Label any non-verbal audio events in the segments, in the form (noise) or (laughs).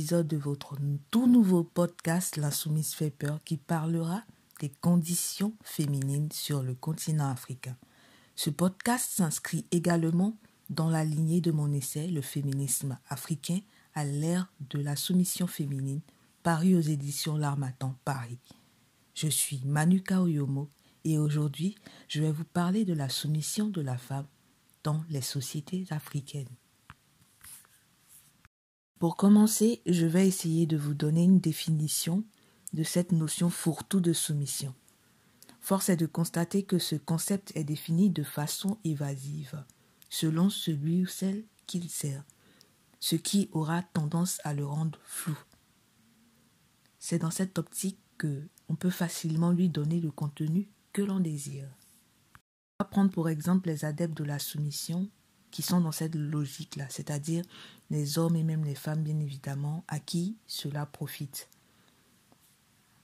de votre tout nouveau podcast L'insoumise fait peur qui parlera des conditions féminines sur le continent africain. Ce podcast s'inscrit également dans la lignée de mon essai Le féminisme africain à l'ère de la soumission féminine paru aux éditions L'Armatan Paris. Je suis Manuka Oyomo et aujourd'hui je vais vous parler de la soumission de la femme dans les sociétés africaines. Pour commencer, je vais essayer de vous donner une définition de cette notion fourre-tout de soumission. Force est de constater que ce concept est défini de façon évasive, selon celui ou celle qu'il sert, ce qui aura tendance à le rendre flou. C'est dans cette optique que on peut facilement lui donner le contenu que l'on désire. On va prendre pour exemple les adeptes de la soumission qui sont dans cette logique-là, c'est-à-dire les hommes et même les femmes, bien évidemment, à qui cela profite.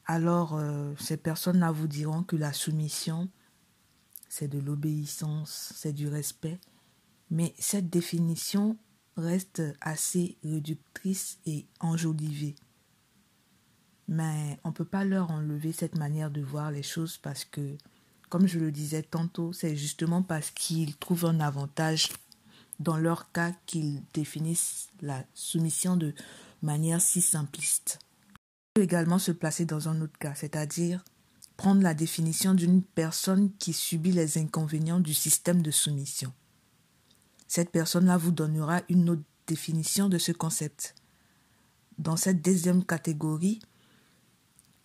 Alors, euh, ces personnes-là vous diront que la soumission, c'est de l'obéissance, c'est du respect, mais cette définition reste assez réductrice et enjolivée. Mais on ne peut pas leur enlever cette manière de voir les choses parce que, comme je le disais tantôt, c'est justement parce qu'ils trouvent un avantage dans leur cas qu'ils définissent la soumission de manière si simpliste. On peut également se placer dans un autre cas, c'est-à-dire prendre la définition d'une personne qui subit les inconvénients du système de soumission. Cette personne-là vous donnera une autre définition de ce concept. Dans cette deuxième catégorie,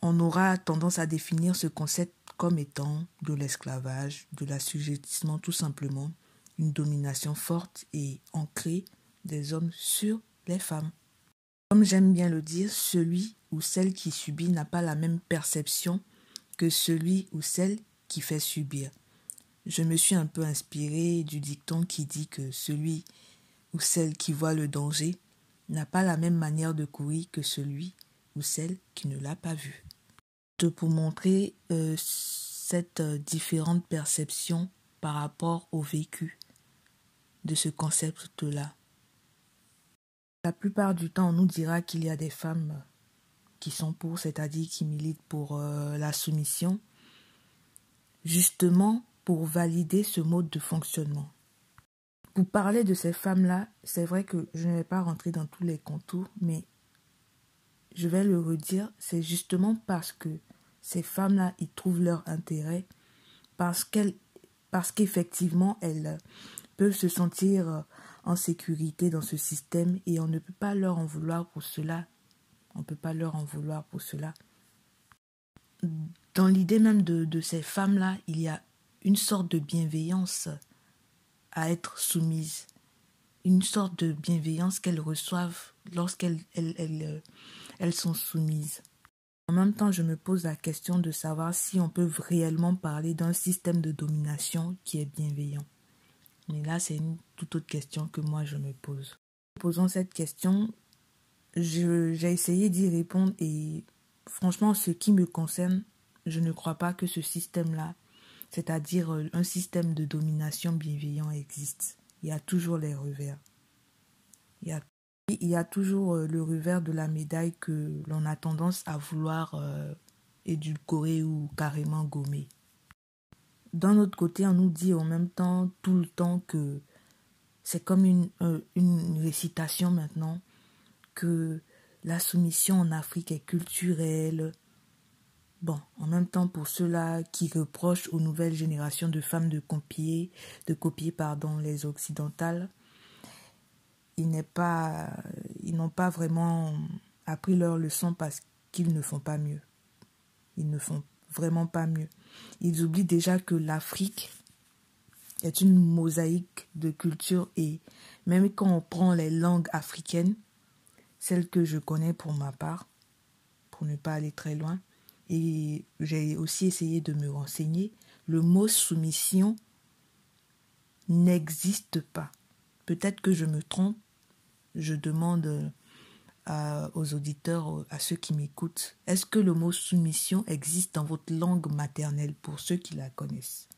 on aura tendance à définir ce concept comme étant de l'esclavage, de l'assujettissement tout simplement, une domination forte et ancrée des hommes sur les femmes. Comme j'aime bien le dire, celui ou celle qui subit n'a pas la même perception que celui ou celle qui fait subir. Je me suis un peu inspiré du dicton qui dit que celui ou celle qui voit le danger n'a pas la même manière de courir que celui ou celle qui ne l'a pas vu. Pour montrer euh, cette euh, différente perception par rapport au vécu de ce concept-là. La plupart du temps, on nous dira qu'il y a des femmes qui sont pour, c'est-à-dire qui militent pour euh, la soumission, justement pour valider ce mode de fonctionnement. Pour parler de ces femmes-là, c'est vrai que je ne vais pas rentrer dans tous les contours, mais je vais le redire, c'est justement parce que ces femmes-là, ils trouvent leur intérêt, parce parce qu'effectivement, elles, peuvent se sentir euh, en sécurité dans ce système et on ne peut pas leur en vouloir pour cela. On ne peut pas leur en vouloir pour cela. Dans l'idée même de, de ces femmes-là, il y a une sorte de bienveillance à être soumises, une sorte de bienveillance qu'elles reçoivent lorsqu'elles elles, elles, euh, elles sont soumises. En même temps, je me pose la question de savoir si on peut réellement parler d'un système de domination qui est bienveillant. Mais là, c'est une toute autre question que moi je me pose. En posant cette question, j'ai essayé d'y répondre et franchement, ce qui me concerne, je ne crois pas que ce système-là, c'est-à-dire euh, un système de domination bienveillant existe. Il y a toujours les revers. Il y a, il y a toujours euh, le revers de la médaille que l'on a tendance à vouloir euh, édulcorer ou carrément gommer d'un autre côté, on nous dit en même temps, tout le temps, que c'est comme une, euh, une récitation maintenant, que la soumission en Afrique est culturelle. Bon, en même temps, pour ceux-là qui reprochent aux nouvelles générations de femmes de copier, de copier pardon, les occidentales, ils ils n'ont pas vraiment appris leur leçon parce qu'ils ne font pas mieux. Ils ne font vraiment pas mieux. Ils oublient déjà que l'Afrique est une mosaïque de cultures et même quand on prend les langues africaines, celles que je connais pour ma part, pour ne pas aller très loin, et j'ai aussi essayé de me renseigner, le mot soumission n'existe pas. Peut-être que je me trompe, je demande aux auditeurs, à ceux qui m'écoutent, est-ce que le mot soumission existe dans votre langue maternelle pour ceux qui la connaissent?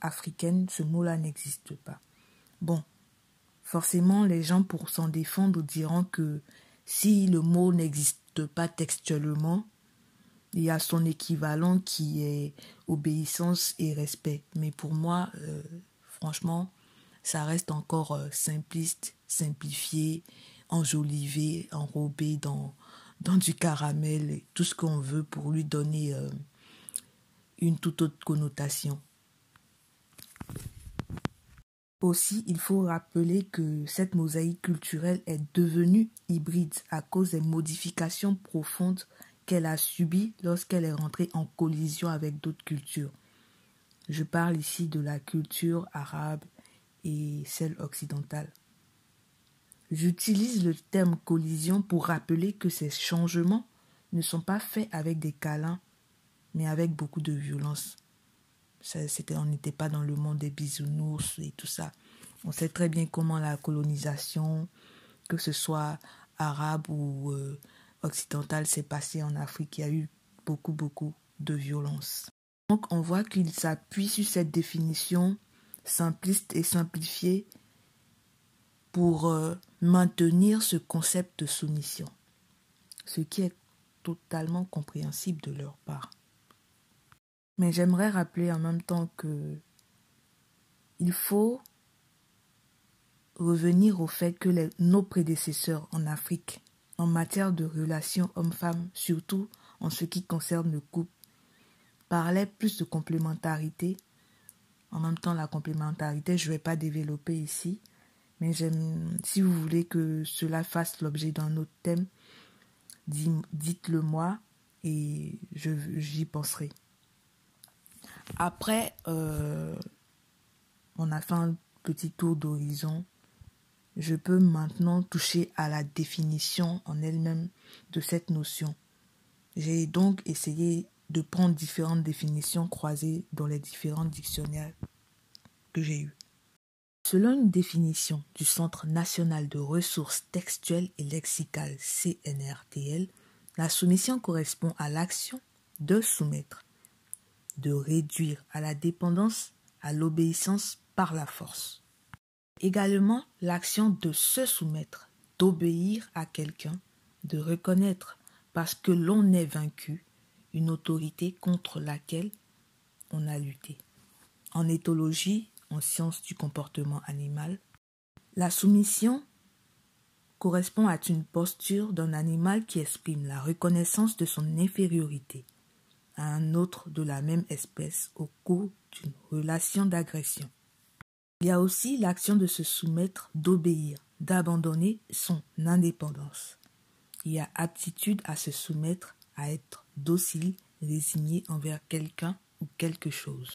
Africaine, ce mot-là n'existe pas. Bon, Forcément, les gens, pour s'en défendre, diront que si le mot n'existe pas textuellement, il y a son équivalent qui est obéissance et respect. Mais pour moi, euh, franchement, ça reste encore euh, simpliste, simplifié, enjolivé, enrobé dans, du caramel, tout ce qu'on veut pour lui donner euh, une toute autre connotation. Aussi, il faut rappeler que cette mosaïque culturelle est devenue hybride à cause des modifications profondes qu'elle a subies lorsqu'elle est rentrée en collision avec d'autres cultures. Je parle ici de la culture arabe et celle occidentale. J'utilise le terme collision pour rappeler que ces changements ne sont pas faits avec des câlins, mais avec beaucoup de violence on n'était pas dans le monde des bisounours et tout ça. On sait très bien comment la colonisation, que ce soit arabe ou euh, occidentale, s'est passée en Afrique. Il y a eu beaucoup, beaucoup de violence. Donc on voit qu'il s'appuie sur cette définition simpliste et simplifiée pour euh, maintenir ce concept de soumission, ce qui est totalement compréhensible de leur part. Mais j'aimerais rappeler en même temps que il faut revenir au fait que nos prédécesseurs en Afrique, en matière de relations hommes-femmes, surtout en ce qui concerne le couple, parlaient plus de complémentarité. En même temps, la complémentarité, je ne vais pas développer ici, mais si vous voulez que cela fasse l'objet d'un autre thème, dites-le moi et j'y penserai. Après, euh, on a fait un petit tour d'horizon. Je peux maintenant toucher à la définition en elle-même de cette notion. J'ai donc essayé de prendre différentes définitions croisées dans les différents dictionnaires que j'ai eus. Selon une définition du Centre national de ressources textuelles et lexicales CNRTL, la soumission correspond à l'action de soumettre de réduire à la dépendance, à l'obéissance par la force. Également l'action de se soumettre, d'obéir à quelqu'un, de reconnaître, parce que l'on est vaincu, une autorité contre laquelle on a lutté. En éthologie, du comportement animal, la soumission correspond à une posture d'un animal qui exprime la reconnaissance de son infériorité, à un autre de la même espèce au cours d'une relation d'agression. Il y a aussi l'action de se soumettre, d'obéir, d'abandonner son indépendance. Il y a aptitude à se soumettre, à être docile, résigné envers quelqu'un ou quelque chose.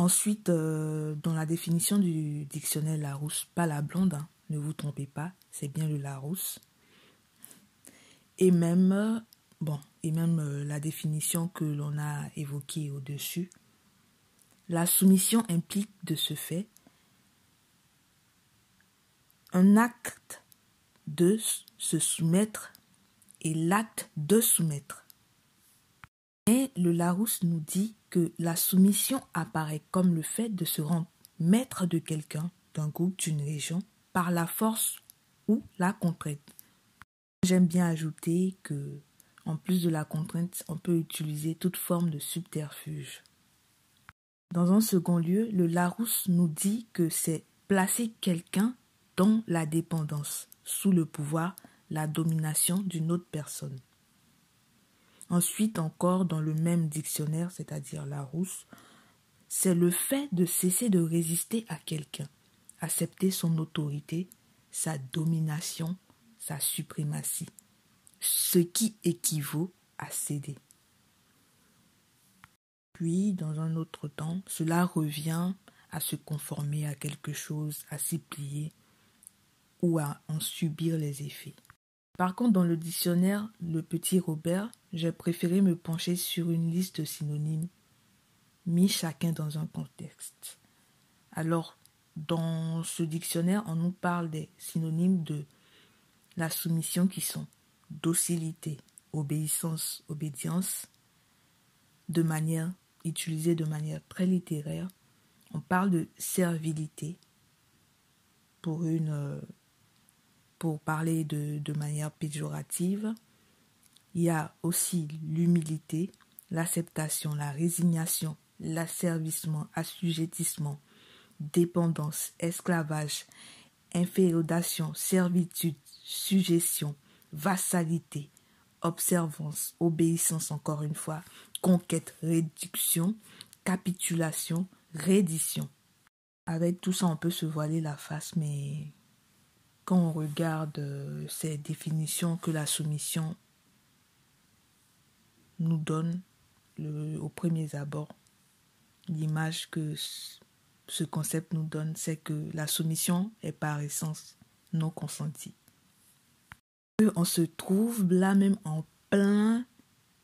Ensuite, euh, dans la définition du dictionnaire Larousse, pas la blonde, hein, ne vous trompez pas, c'est bien le Larousse. Et même Bon, et même euh, la définition que l'on a évoquée au-dessus. La soumission implique de ce fait un acte de se soumettre et l'acte de soumettre. Et le Larousse nous dit que la soumission apparaît comme le fait de se rendre maître de quelqu'un, d'un groupe, d'une région, par la force ou la contrainte. J'aime bien ajouter que en plus de la contrainte, on peut utiliser toute forme de subterfuge. Dans un second lieu, le Larousse nous dit que c'est placer quelqu'un dans la dépendance, sous le pouvoir, la domination d'une autre personne. Ensuite encore, dans le même dictionnaire, c'est-à-dire Larousse, c'est le fait de cesser de résister à quelqu'un, accepter son autorité, sa domination, sa suprématie ce qui équivaut à céder. Puis, dans un autre temps, cela revient à se conformer à quelque chose, à s'y plier ou à en subir les effets. Par contre, dans le dictionnaire Le Petit Robert, j'ai préféré me pencher sur une liste de synonymes mis chacun dans un contexte. Alors, dans ce dictionnaire, on nous parle des synonymes de la soumission qui sont docilité, obéissance, obédience, de manière utilisée de manière très littéraire. On parle de servilité, pour une pour parler de, manière péjorative. Il y a aussi l'humilité, l'acceptation, la résignation, l'asservissement, assujettissement, dépendance, esclavage, inféodation, servitude, suggestion, vassalité, observance, obéissance encore une fois, conquête, réduction, capitulation, reddition. Avec tout ça, on peut se voiler la face, mais quand on regarde euh, ces définitions que la soumission nous donne le, au premier abord, l'image que ce concept nous donne, c'est que la soumission est par essence non consentie. On se trouve là même en plein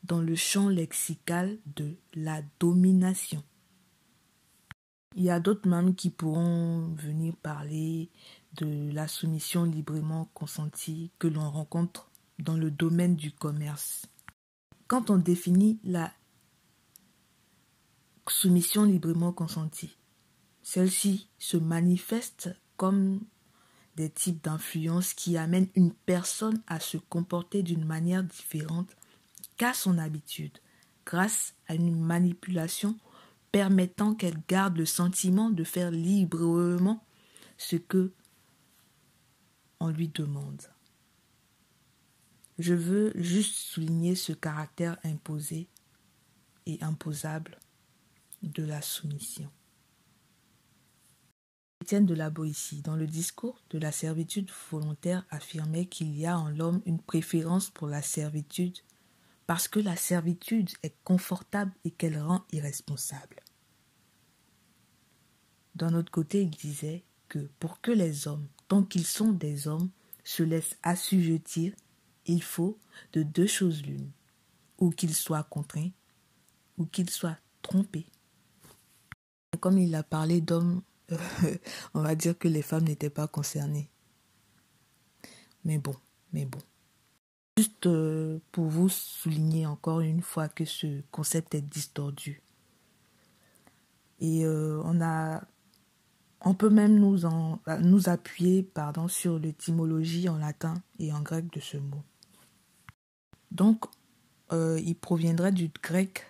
dans le champ lexical de la domination. Il y a d'autres même qui pourront venir parler de la soumission librement consentie que l'on rencontre dans le domaine du commerce. Quand on définit la soumission librement consentie, celle-ci se manifeste comme des types d'influence qui amènent une personne à se comporter d'une manière différente qu'à son habitude, grâce à une manipulation permettant qu'elle garde le sentiment de faire librement ce que on lui demande. Je veux juste souligner ce caractère imposé et imposable de la soumission. Étienne de la Boétie, dans le discours de la servitude volontaire, affirmait qu'il y a en l'homme une préférence pour la servitude parce que la servitude est confortable et qu'elle rend irresponsable. D'un autre côté, il disait que pour que les hommes, tant qu'ils sont des hommes, se laissent assujettir, il faut de deux choses l'une, ou qu'ils soient contraints, ou qu'ils soient trompés. Comme il a parlé d'hommes, (laughs) on va dire que les femmes n'étaient pas concernées. Mais bon, mais bon. Juste euh, pour vous souligner encore une fois que ce concept est distordu. Et euh, on a on peut même nous, en, nous appuyer pardon, sur l'étymologie en latin et en grec de ce mot. Donc, euh, il proviendrait du grec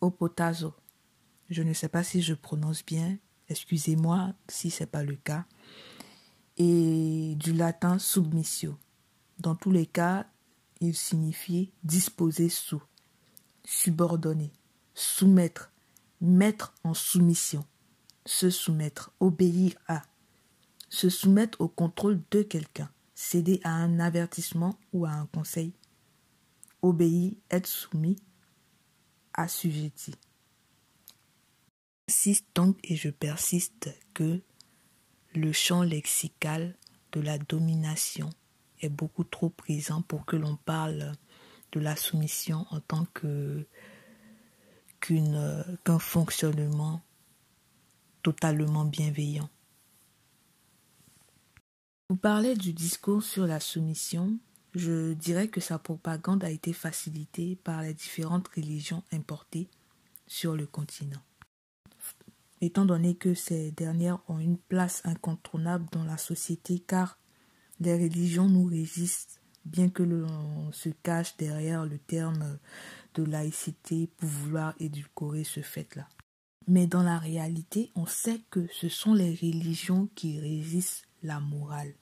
opotazo. Je ne sais pas si je prononce bien, excusez-moi si ce n'est pas le cas. Et du latin submissio. Dans tous les cas, il signifie disposer sous, subordonner, soumettre, mettre en soumission se soumettre, obéir à, se soumettre au contrôle de quelqu'un, céder à un avertissement ou à un conseil, obéir, être soumis, assujetti. J'insiste donc et je persiste que le champ lexical de la domination est beaucoup trop présent pour que l'on parle de la soumission en tant que qu'un fonctionnement totalement bienveillant. Vous parlez du discours sur la soumission. Je dirais que sa propagande a été facilitée par les différentes religions importées sur le continent. Étant donné que ces dernières ont une place incontournable dans la société car les religions nous résistent, bien que l'on se cache derrière le terme de laïcité pour vouloir édulcorer ce fait-là. Mais dans la réalité, on sait que ce sont les religions qui résistent la morale.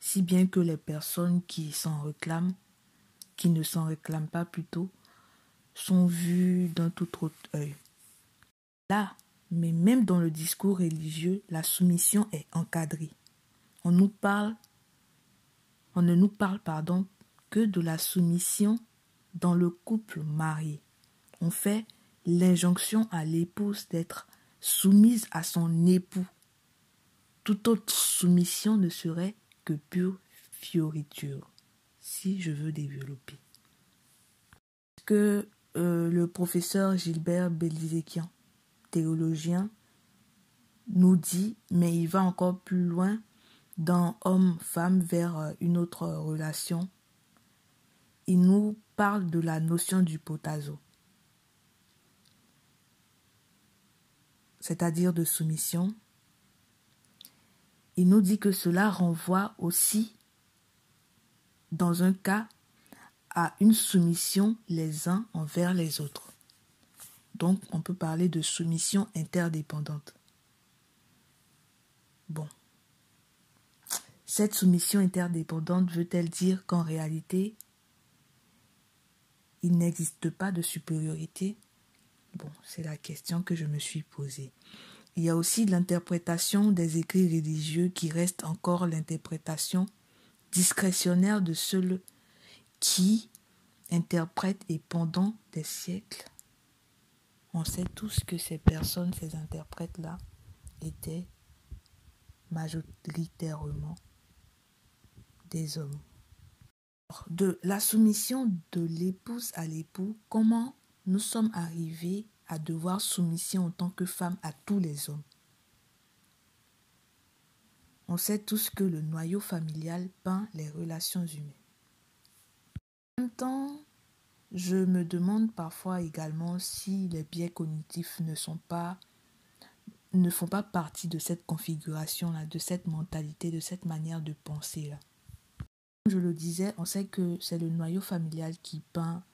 Si bien que les personnes qui s'en réclament, qui ne s'en réclament pas plutôt, sont vues d'un tout autre œil. Là, mais même dans le discours religieux, la soumission est encadrée. On nous parle, on ne nous parle, pardon, que de la soumission dans le couple marié. On fait l'injonction à l'épouse d'être soumise à son époux. Toute autre soumission ne serait que pure fioriture, si je veux développer. Ce que euh, le professeur Gilbert Béliséquian, théologien, nous dit, mais il va encore plus loin dans homme-femme vers euh, une autre relation. Il nous parle de la notion du potazo. C'est-à-dire de soumission, il nous dit que cela renvoie aussi, dans un cas, à une soumission les uns envers les autres. Donc, on peut parler de soumission interdépendante. Bon. Cette soumission interdépendante veut-elle dire qu'en réalité, il n'existe pas de supériorité? Bon, c'est la question que je me suis posée. Il y a aussi l'interprétation des écrits religieux qui reste encore l'interprétation discrétionnaire de ceux qui interprètent et pendant des siècles, on sait tous que ces personnes, ces interprètes-là, étaient majoritairement des hommes. De la soumission de l'épouse à l'époux, comment nous sommes arrivés à devoir soumission en tant que femme à tous les hommes. On sait tous que le noyau familial peint les relations humaines. En même temps, je me demande parfois également si les biais cognitifs ne sont pas ne font pas partie de cette configuration là, de cette mentalité, de cette manière de penser là. Comme je le disais, on sait que c'est le noyau familial qui peint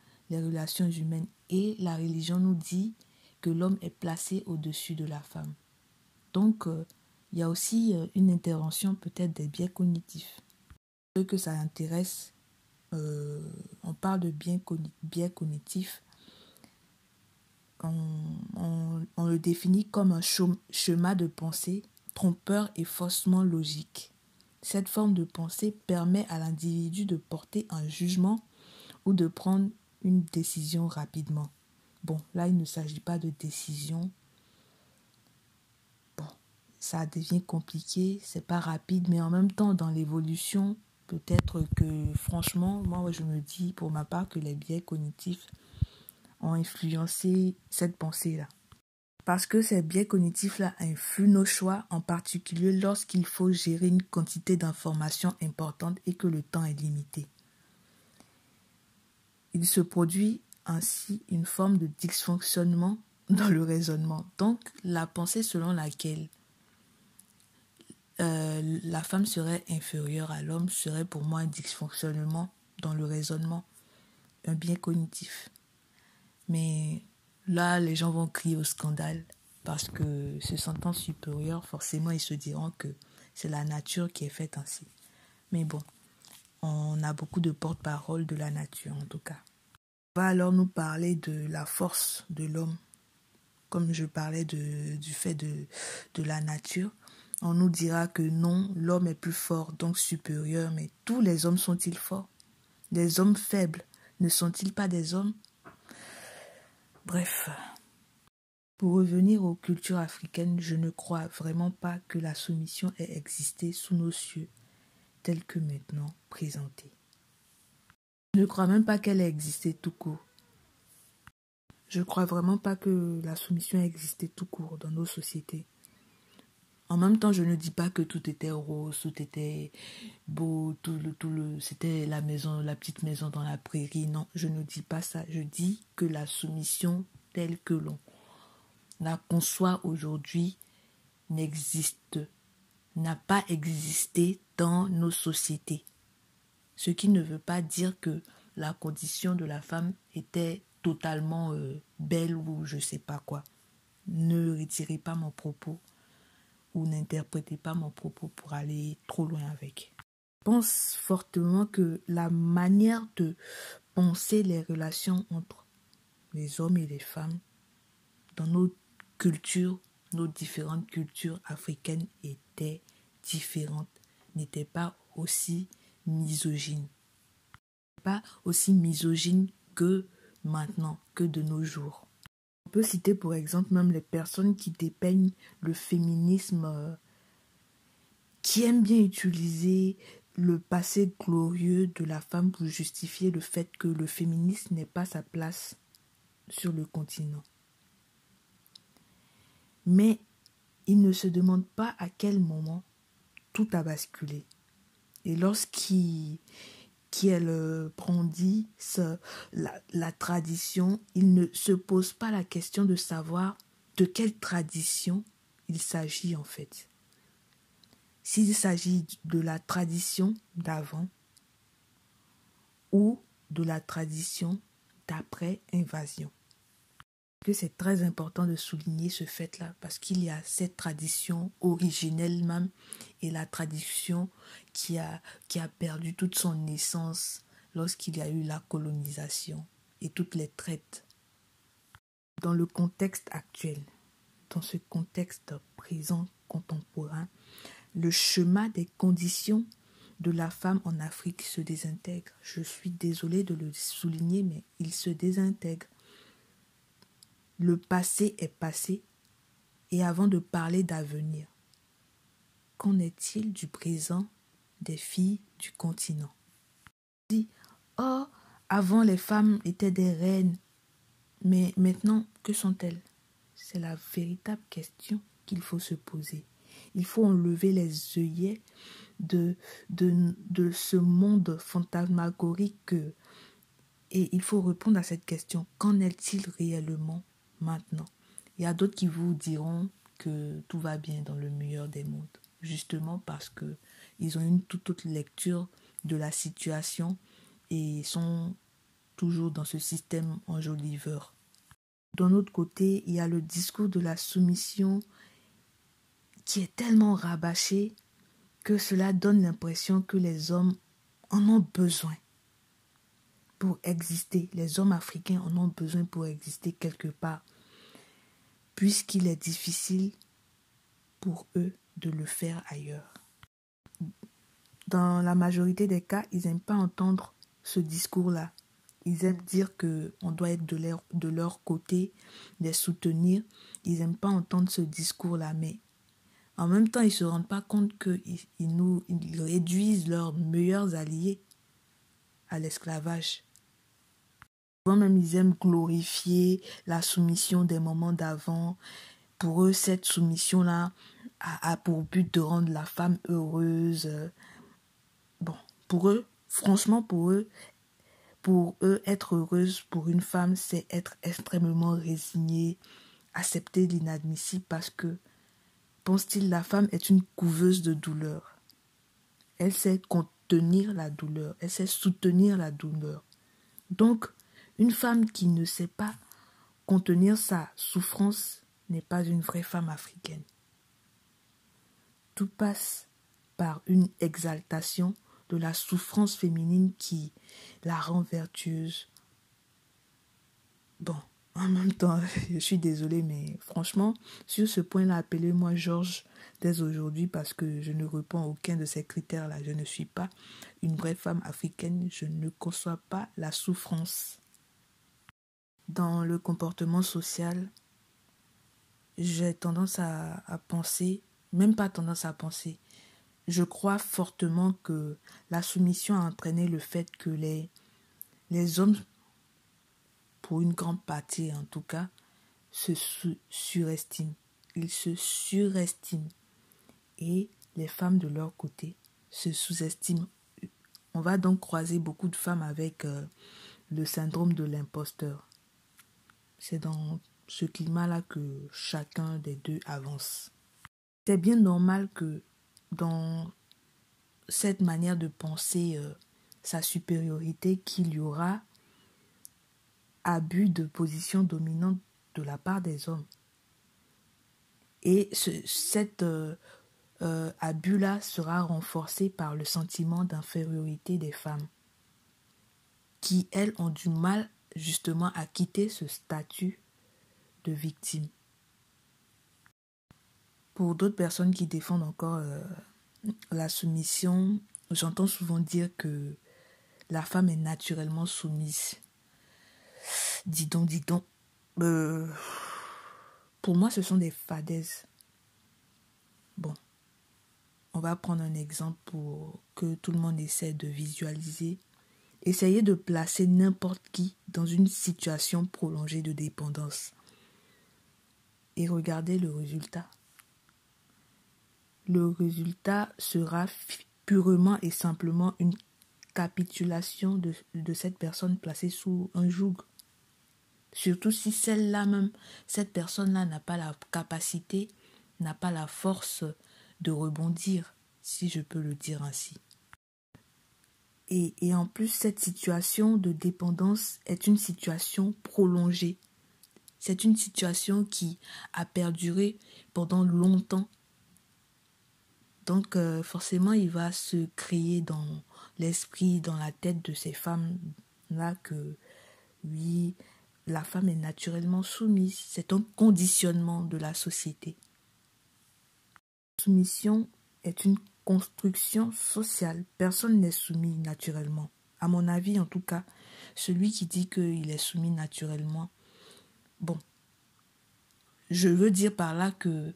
relations humaines et la religion nous dit que l'homme est placé au-dessus de la femme. Donc, euh, il y a aussi euh, une intervention peut-être des biais cognitifs. Ceux que ça intéresse, euh, on parle de biais, cognitifs. On, on, le définit comme un schéma de pensée trompeur et faussement logique. Cette forme de pensée permet à l'individu de porter un jugement ou de prendre une décision rapidement. Bon, là, il ne s'agit pas de décision. Bon, ça devient compliqué, c'est pas rapide, mais en même temps, dans l'évolution, peut-être que, franchement, moi, je me dis pour ma part que les biais cognitifs ont influencé cette pensée-là. Parce que ces biais cognitifs-là influent nos choix, en particulier lorsqu'il faut gérer une quantité d'informations importantes et que le temps est limité. Il se produit ainsi une forme de dysfonctionnement dans le raisonnement. Donc la pensée selon laquelle euh, la femme serait inférieure à l'homme serait pour moi un dysfonctionnement dans le raisonnement, un bien cognitif. Mais là, les gens vont crier au scandale parce que se sentant supérieur, forcément, ils se diront que c'est la nature qui est faite ainsi. Mais bon, on a beaucoup de porte-parole de la nature en tout cas. On va alors nous parler de la force de l'homme, comme je parlais du fait de, de la nature. On nous dira que non, l'homme est plus fort, donc supérieur, mais tous les hommes sont-ils forts? Les hommes faibles ne sont-ils pas des hommes? Bref, pour revenir aux cultures africaines, je ne crois vraiment pas que la soumission ait existé sous nos cieux, telle que maintenant présentée. Je ne crois même pas qu'elle ait existé tout court. Je ne crois vraiment pas que la soumission ait existé tout court dans nos sociétés. En même temps, je ne dis pas que tout était rose, tout était beau, tout le, tout le, c'était la maison, la petite maison dans la prairie. Non, je ne dis pas ça. Je dis que la soumission telle que l'on la conçoit aujourd'hui n'existe, n'a pas existé dans nos sociétés. Ce qui ne veut pas dire que la condition de la femme était totalement euh, belle ou je sais pas quoi. Ne retirez pas mon propos ou n'interprétez pas mon propos pour aller trop loin avec. Je pense fortement que la manière de penser les relations entre les hommes et les femmes dans nos cultures, nos différentes cultures africaines étaient différentes, n'étaient pas aussi misogyne. Pas aussi misogyne que maintenant, que de nos jours. On peut citer pour exemple même les personnes qui dépeignent le féminisme, euh, qui aiment bien utiliser le passé glorieux de la femme pour justifier le fait que le féminisme n'est pas sa place sur le continent. Mais ils ne se demandent pas à quel moment tout a basculé. Et lorsqu'il euh, brandit la, la tradition, il ne se pose pas la question de savoir de quelle tradition il s'agit en fait. s'il s'agit de la tradition d'avant ou de la tradition d'après invasion. Que c'est très important de souligner ce fait-là parce qu'il y a cette tradition originelle même et la tradition qui a, qui a perdu toute son essence lorsqu'il y a eu la colonisation et toutes les traites. Dans le contexte actuel, dans ce contexte présent contemporain, le chemin des conditions de la femme en Afrique se désintègre. Je suis désolée de le souligner, mais il se désintègre. Le passé est passé, et avant de parler d'avenir, qu'en est-il du présent des filles du continent? Dit, oh, avant les femmes étaient des reines, mais maintenant, que sont-elles? C'est la véritable question qu'il faut se poser. Il faut enlever les œillets de, ce monde fantasmagorique et il faut répondre à cette question. Qu'en est-il réellement? Maintenant Il y a d'autres qui vous diront que tout va bien dans le meilleur des mondes, justement parce que ils ont une toute autre lecture de la situation et sont toujours dans ce système enjoliveur. D'un autre côté, il y a le discours de la soumission qui est tellement rabâché que cela donne l'impression que les hommes en ont besoin pour exister. Les hommes africains en ont besoin pour exister quelque part, puisqu'il est difficile pour eux de le faire ailleurs. Dans la majorité des cas, ils n'aiment pas entendre ce discours-là. Ils aiment dire que on doit être de leur, de leur côté, les soutenir. Ils n'aiment pas entendre ce discours-là, mais en même temps, ils ne se rendent pas compte qu'ils ils nous réduisent leurs meilleurs alliés à l'esclavage. Même, ils aiment glorifier la soumission des moments d'avant. Pour eux, cette soumission-là a, a, pour but de rendre la femme heureuse. Bon, pour eux, franchement, pour eux, pour eux, être heureuse pour une femme, c'est être extrêmement résignée, accepter l'inadmissible parce que pense-t-il, la femme est une couveuse de douleur. Elle sait contenir la douleur, elle sait soutenir la douleur. Donc, une femme qui ne sait pas contenir sa souffrance n'est pas une vraie femme africaine. Tout passe par une exaltation de la souffrance féminine qui la rend vertueuse. Bon, en même temps, (laughs) je suis désolée, mais franchement, sur ce point-là, appelez-moi Georges dès aujourd'hui parce que je ne réponds aucun de ces critères-là. Je ne suis pas une vraie femme africaine, je ne conçois pas la souffrance. Dans le comportement social, j'ai tendance à, penser, même pas tendance à penser, je crois fortement que la soumission a entraîné le fait que les, les hommes pour une grande partie en tout cas, se surestiment. Ils se surestiment. Et les femmes de leur côté se sous-estiment. On va donc croiser beaucoup de femmes avec euh, le syndrome de l'imposteur. C'est dans ce climat-là que chacun des deux avance. C'est bien normal que dans cette manière de penser euh, sa supériorité, qu'il y aura abus de position dominante de la part des hommes. Et ce, cet euh, euh, abus-là sera renforcé par le sentiment d'infériorité des femmes, qui, elles, ont du mal justement à quitter ce statut de victime. Pour d'autres personnes qui défendent encore euh, la soumission, j'entends souvent dire que la femme est naturellement soumise. Dis donc, dis donc. Euh, pour moi, ce sont des fadaises. Bon. On va prendre un exemple pour que tout le monde essaie de visualiser. Essayez de placer n'importe qui dans une situation prolongée de dépendance. Et regardez le résultat. Le résultat sera purement et simplement une capitulation de, cette personne placée sous un joug. Surtout si celle-là même, cette personne-là n'a pas la capacité, n'a pas la force de rebondir. si je peux le dire ainsi. Et, en plus, cette situation de dépendance est une situation prolongée. C'est une situation qui a perduré pendant longtemps. Donc euh, forcément, il va se créer dans l'esprit, dans la tête de ces femmes-là que oui, la femme est naturellement soumise. C'est un conditionnement de la société. Soumission est une construction sociale. Personne n'est soumis naturellement. À mon avis, en tout cas, celui qui dit qu'il est soumis naturellement, bon, je veux dire par là que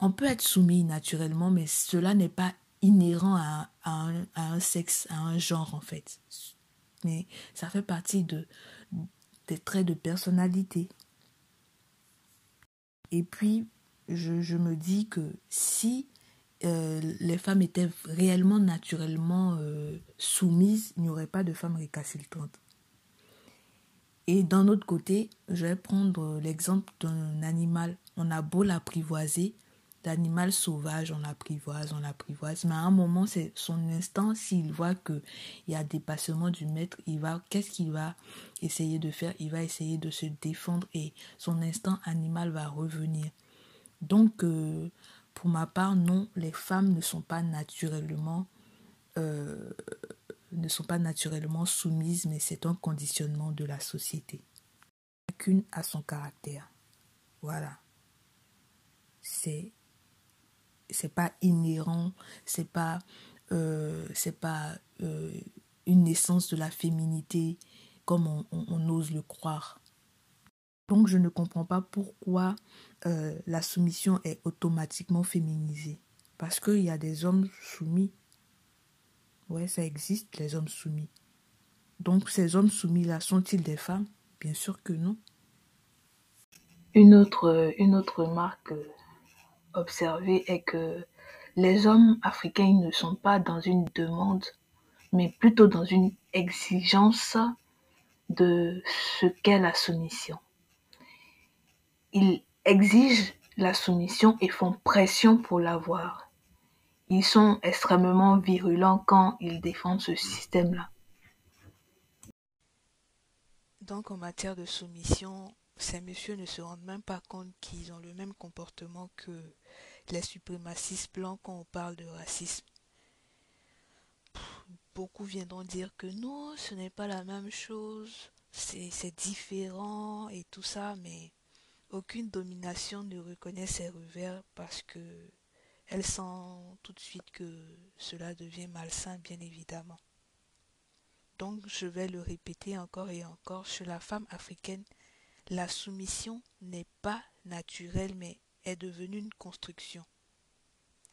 on peut être soumis naturellement, mais cela n'est pas inhérent à, un, sexe, à un genre en fait. Mais ça fait partie de, des traits de personnalité. Et puis, je me dis que si euh, les femmes étaient réellement naturellement euh, soumises, il n'y aurait pas de femmes récalcitrantes. Et d'un autre côté, je vais prendre l'exemple d'un animal. On a beau l'apprivoiser, l'animal sauvage, on l'apprivoise, on l'apprivoise, mais à un moment, c'est son instinct, s'il voit qu'il y a dépassement du maître, il va, qu'est-ce qu'il va essayer de faire? Il va essayer de se défendre et son instinct animal va revenir. Donc, euh, pour ma part, non, les femmes ne sont pas naturellement euh, ne sont pas naturellement soumises, mais c'est un conditionnement de la société. Chacune a son caractère. Voilà. C'est c'est pas inhérent, c'est pas euh, pas euh, une naissance de la féminité comme on, ose le croire. Donc je ne comprends pas pourquoi euh, la soumission est automatiquement féminisée. Parce qu'il y a des hommes soumis. Ouais, ça existe, les hommes soumis. Donc ces hommes soumis-là sont-ils des femmes? Bien sûr que non. Une autre, une autre remarque observer est que les hommes africains ne sont pas dans une demande, mais plutôt dans une exigence de ce qu'est la soumission. Ils exigent la soumission et font pression pour l'avoir. Ils sont extrêmement virulents quand ils défendent ce système-là. Donc en matière de soumission, ces messieurs ne se rendent même pas compte qu'ils ont le même comportement que les suprémacistes blancs quand on parle de racisme. Beaucoup viendront dire que non, ce n'est pas la même chose, c'est différent et tout ça, mais aucune domination ne reconnaît ces revers parce que elle sent tout de suite que cela devient malsain, bien évidemment. Donc je vais le répéter encore et encore, chez la femme africaine, la soumission n'est pas naturelle mais est devenue une construction.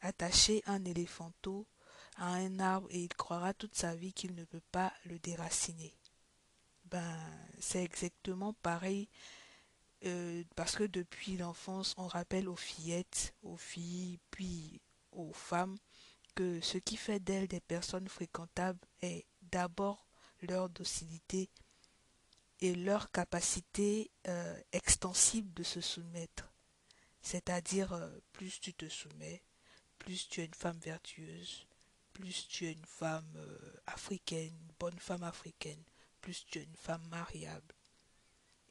Attacher un éléphanteau à un arbre et il croira toute sa vie qu'il ne peut pas le déraciner. Ben, c'est exactement pareil euh, parce que depuis l'enfance, on rappelle aux fillettes, aux filles, puis aux femmes que ce qui fait d'elles des personnes fréquentables est d'abord leur docilité et leur capacité euh, extensible de se soumettre. C'est-à-dire, euh, plus tu te soumets, plus tu es une femme vertueuse, plus tu es une femme africaine, bonne femme africaine, plus tu es une femme mariable.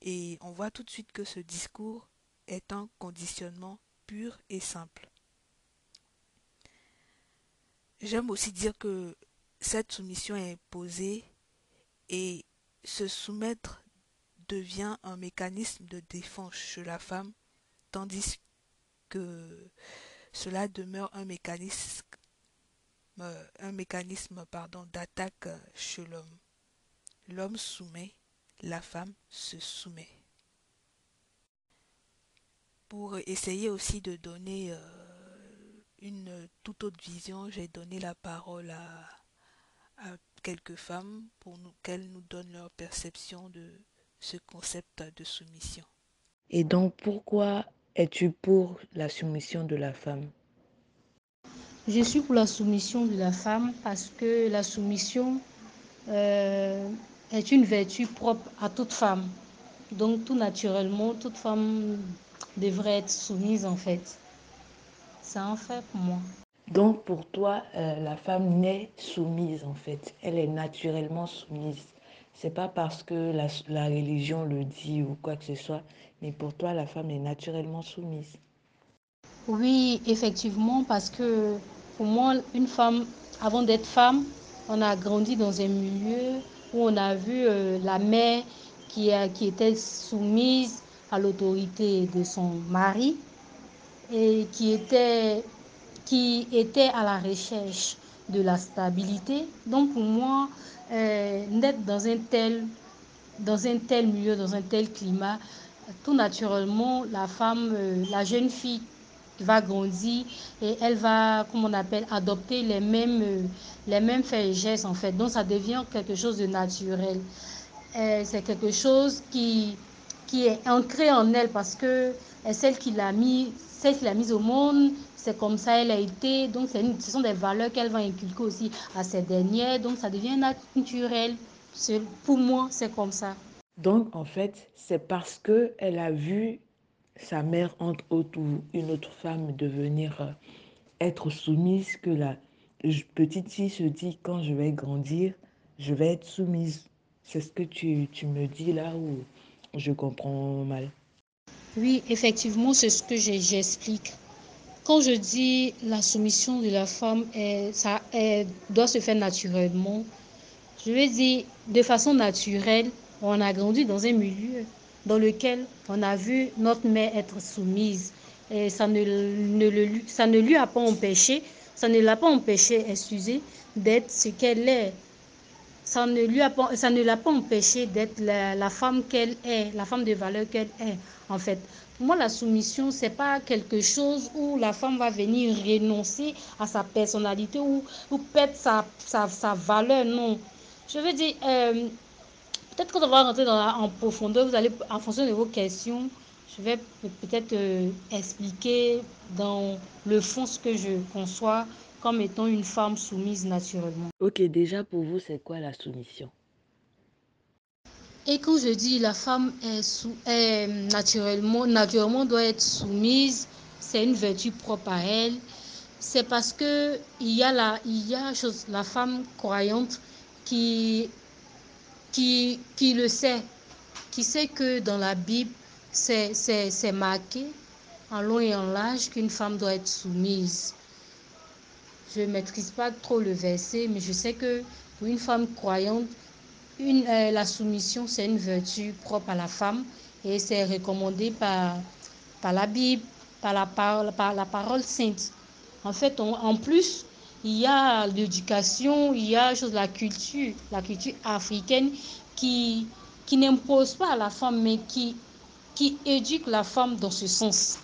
Et on voit tout de suite que ce discours est un conditionnement pur et simple. J'aime aussi dire que cette soumission est imposée et se soumettre devient un mécanisme de défense chez la femme, tandis que cela demeure un mécanisme, euh, un mécanisme d'attaque chez l'homme. L'homme soumet, la femme se soumet. Pour essayer aussi de donner euh, une toute autre vision, j'ai donné la parole à, à quelques femmes pour qu'elles nous donnent leur perception de ce concept de soumission. Et donc, pourquoi es-tu pour la soumission de la femme? Je suis pour la soumission de la femme parce que la soumission euh, est une vertu propre à toute femme. Donc, tout naturellement, toute femme devrait être soumise en fait. C'est un fait pour moi. Donc pour toi, euh, la femme naît soumise en fait. Elle est naturellement soumise. C'est pas parce que la, la, religion le dit ou quoi que ce soit, mais pour toi, la femme est naturellement soumise. Oui, effectivement, parce que pour moi, une femme, avant d'être femme, on a grandi dans un milieu on a vu euh, la mère qui, était soumise à l'autorité de son mari et qui était, à la recherche de la stabilité. Donc pour moi, euh, naître dans un tel dans un tel milieu, dans un tel climat, tout naturellement, la femme, euh, la jeune fille va grandir et elle va, comme on appelle, adopter les mêmes, euh, les mêmes faits et gestes en fait. Donc ça devient quelque chose de naturel. C'est quelque chose qui, qui est ancré en elle parce que celle qui l'a mis, celle qui l'a mise au monde, c'est comme ça elle a été. Donc ce sont des valeurs qu'elle va inculquer aussi à ces dernières. Donc ça devient naturel. Pour moi, c'est comme ça. Donc, en fait, c'est parce qu'elle a vu sa mère, entre autres, ou une autre femme devenir euh, être soumise que la petite fille se dit quand je vais grandir, je vais être soumise. C'est ce que tu, tu, me dis là ou je comprends mal? Oui, effectivement, c'est ce que j'explique. Quand je dis la soumission de la femme, est, ça doit se faire naturellement, je veux dire de façon naturelle, on a grandi dans un milieu dans lequel on a vu notre mère être soumise. Et ça ne, ne le, ça ne lui a pas empêché, ça ne l'a pas empêché, excusez, d'être ce qu'elle est. Ça ne lui a pas, ça ne l'a pas empêché d'être la, femme qu'elle est, la femme de valeur qu'elle est, en fait. Pour moi, la soumission, c'est pas quelque chose où la femme va venir renoncer à sa personnalité ou, ou perdre sa, sa, sa valeur, non. Je veux dire, euh, peut-être quand on va rentrer dans la, en profondeur, vous allez, en fonction de vos questions, je vais peut-être euh, expliquer dans le fond ce que je conçois comme étant une femme soumise naturellement. Ok, déjà pour vous, c'est quoi la soumission? Et quand je dis la femme est, sou, est naturellement, naturellement doit être soumise, c'est une vertu propre à elle. C'est parce que il y a la, il y a chose, la femme croyante qui, qui, qui le sait, qui sait que dans la Bible, c'est marqué en long et en large qu'une femme doit être soumise. Je ne maîtrise pas trop le verset, mais je sais que pour une femme croyante, une, euh, la soumission, c'est une vertu propre à la femme et c'est recommandé par, par la Bible, par la, par, par la parole sainte. En fait, on, en plus, il y a l'éducation, il y a la culture, la culture africaine qui, qui n'impose pas à la femme, mais qui, qui éduque la femme dans ce sens,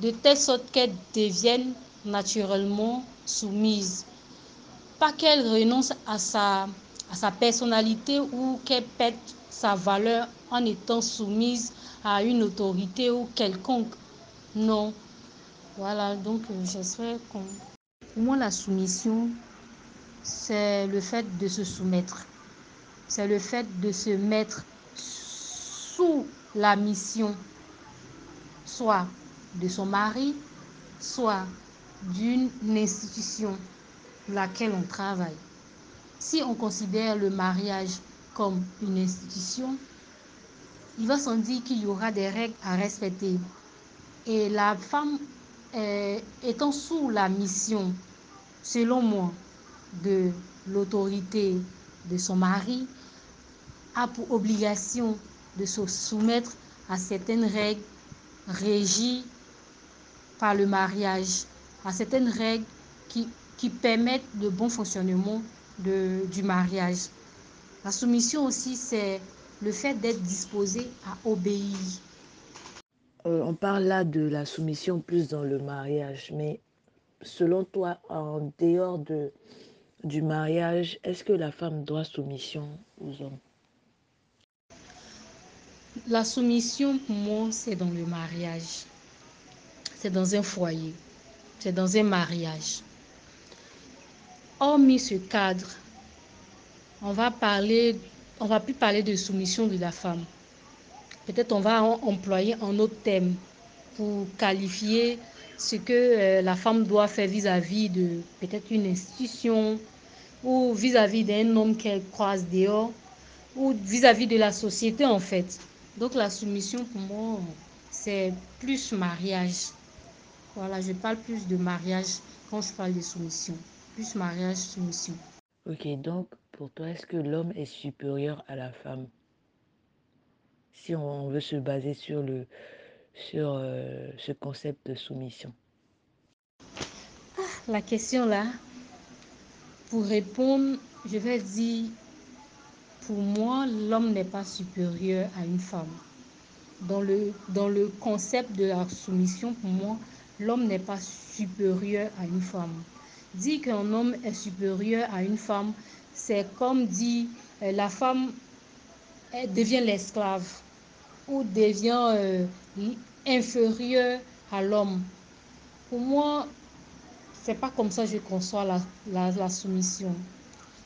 de telle sorte qu'elle devienne naturellement soumise. Pas qu'elle renonce à sa, à sa personnalité ou qu'elle pète sa valeur en étant soumise à une autorité ou quelconque. Non. Voilà, donc j'espère qu'on... Pour moi, la soumission, c'est le fait de se soumettre. C'est le fait de se mettre sous la mission, soit de son mari, soit d'une institution pour laquelle on travaille. Si on considère le mariage comme une institution, il va sans dire qu'il y aura des règles à respecter. Et la femme euh, étant sous la mission, selon moi, de l'autorité de son mari, a pour obligation de se soumettre à certaines règles régies par le mariage, à certaines règles qui, qui permettent le bon fonctionnement de, du mariage. La soumission aussi, c'est le fait d'être disposé à obéir. Euh, on parle là de la soumission plus dans le mariage, mais selon toi, en dehors de, du mariage, est-ce que la femme doit soumission aux hommes? La soumission, pour moi, c'est dans le mariage. C'est dans un foyer. C'est dans un mariage. Hormis ce cadre, on va parler, on va plus parler de soumission de la femme. Peut-être on va employer un autre thème pour qualifier ce que euh, la femme doit faire vis-à-vis de peut-être une institution ou vis-à-vis d'un homme qu'elle croise dehors ou vis-à-vis de la société en fait. Donc la soumission pour moi, c'est plus mariage. Voilà, je parle plus de mariage quand je parle de soumission. Plus mariage, soumission. Ok, donc pour toi, est-ce que l'homme est supérieur à la femme? Si on veut se baser sur, le, sur euh, ce concept de soumission. Ah, la question là, pour répondre, je vais dire, pour moi, l'homme n'est pas supérieur à une femme. Dans le, dans le concept de la soumission, pour moi, l'homme n'est pas supérieur à une femme. Dire qu'un homme est supérieur à une femme, c'est comme dire euh, la femme devient l'esclave ou devient euh, inférieure à l'homme. Pour moi, c'est pas comme ça que je conçois la, la, la soumission.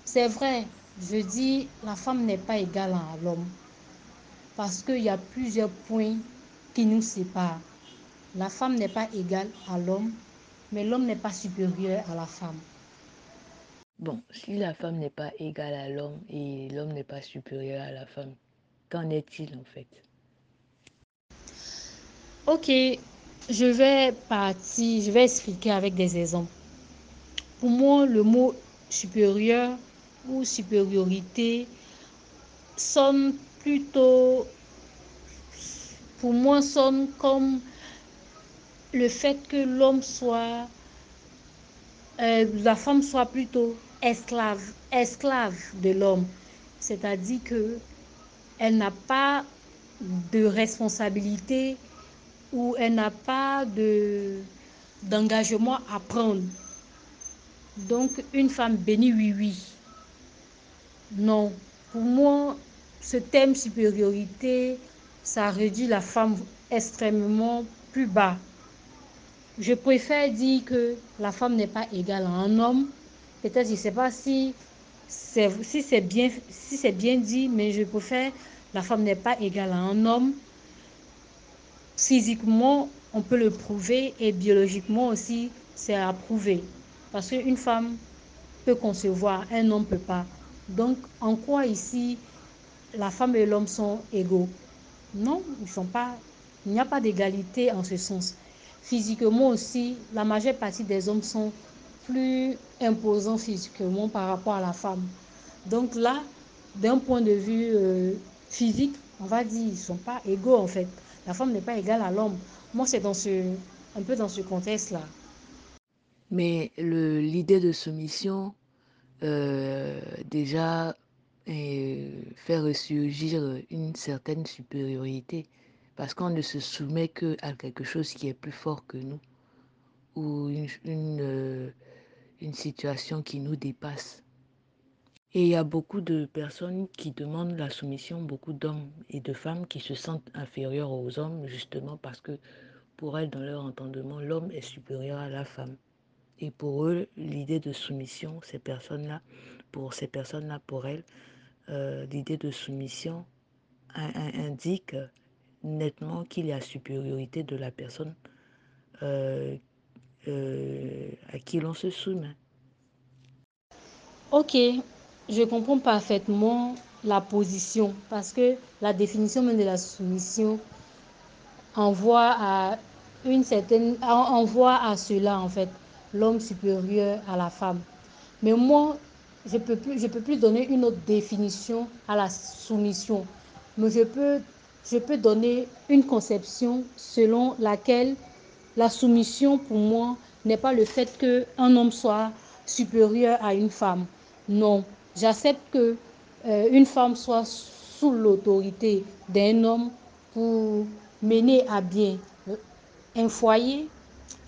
C'est vrai, je dis la femme n'est pas égale à l'homme parce qu'il y a plusieurs points qui nous séparent. La femme n'est pas égale à l'homme, mais l'homme n'est pas supérieur à la femme. Bon, si la femme n'est pas égale à l'homme et l'homme n'est pas supérieur à la femme, qu'en est-il en fait? Ok, je vais partir, je vais expliquer avec des exemples. Pour moi, le mot supérieur ou supériorité sonne plutôt, pour moi, sonne comme le fait que l'homme soit, euh, la femme soit plutôt esclave, esclave de l'homme. C'est-à-dire que elle n'a pas de responsabilité ou elle n'a pas de d'engagement à prendre. Donc une femme bénie oui oui. Non, pour moi ce thème supériorité ça réduit la femme extrêmement plus bas. Je préfère dire que la femme n'est pas égale à un homme. Peut-être je ne sais pas si c'est si bien si bien dit mais je préfère la femme n'est pas égale à un homme. Physiquement, on peut le prouver et biologiquement aussi, c'est à prouver. Parce qu'une femme peut concevoir, un homme ne peut pas. Donc, en quoi ici la femme et l'homme sont égaux? Non, ils sont pas. Il n'y a pas d'égalité en ce sens. Physiquement aussi, la majeure partie des hommes sont plus imposants physiquement par rapport à la femme. Donc là, d'un point de vue euh, physique, on va dire, ils ne sont pas égaux en fait. La femme n'est pas égale à l'homme. Moi, c'est dans ce, un peu dans ce contexte-là. Mais l'idée de soumission, euh, déjà, euh, fait ressurgir une certaine supériorité. Parce qu'on ne se soumet que à quelque chose qui est plus fort que nous. Ou une, une, euh, une situation qui nous dépasse. Et il y a beaucoup de personnes qui demandent la soumission, beaucoup d'hommes et de femmes qui se sentent inférieurs aux hommes, justement parce que pour elles, dans leur entendement, l'homme est supérieur à la femme. Et pour eux, l'idée de soumission, ces personnes-là, pour ces personnes-là, pour elles, euh, l'idée de soumission indique nettement qu'il y a supériorité de la personne euh, euh, à qui l'on se soumet. Ok, je comprends parfaitement la position parce que la définition même de la soumission envoie à une certaine envoie à cela en fait l'homme supérieur à la femme. Mais moi je peux plus je peux plus donner une autre définition à la soumission. Mais je peux je peux donner une conception selon laquelle la soumission pour moi n'est pas le fait que un homme soit supérieur à une femme. Non J'accepte que euh, une femme soit sous l'autorité d'un homme pour mener à bien un foyer.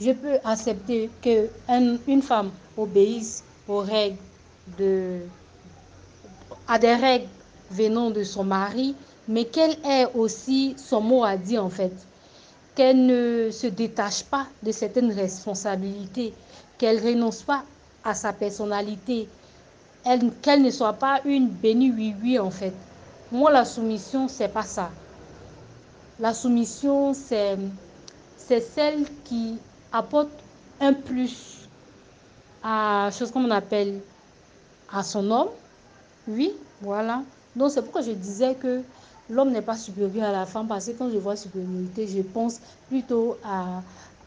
Je peux accepter que femme obéisse aux règles à des règles venant de son mari, mais qu'elle ait aussi son mot à dire en fait, qu'elle ne se détache pas de certaines responsabilités, qu'elle renonce pas à sa personnalité, qu'elle ne soit pas une bénie oui-oui en fait. Moi, la soumission, c'est pas ça. La soumission, c'est, c'est celle qui apporte un plus à chose qu'on appelle à son homme. Oui, voilà. Donc c'est pourquoi je disais que l'homme n'est pas supérieur à la femme parce que quand je vois supériorité, je pense plutôt à,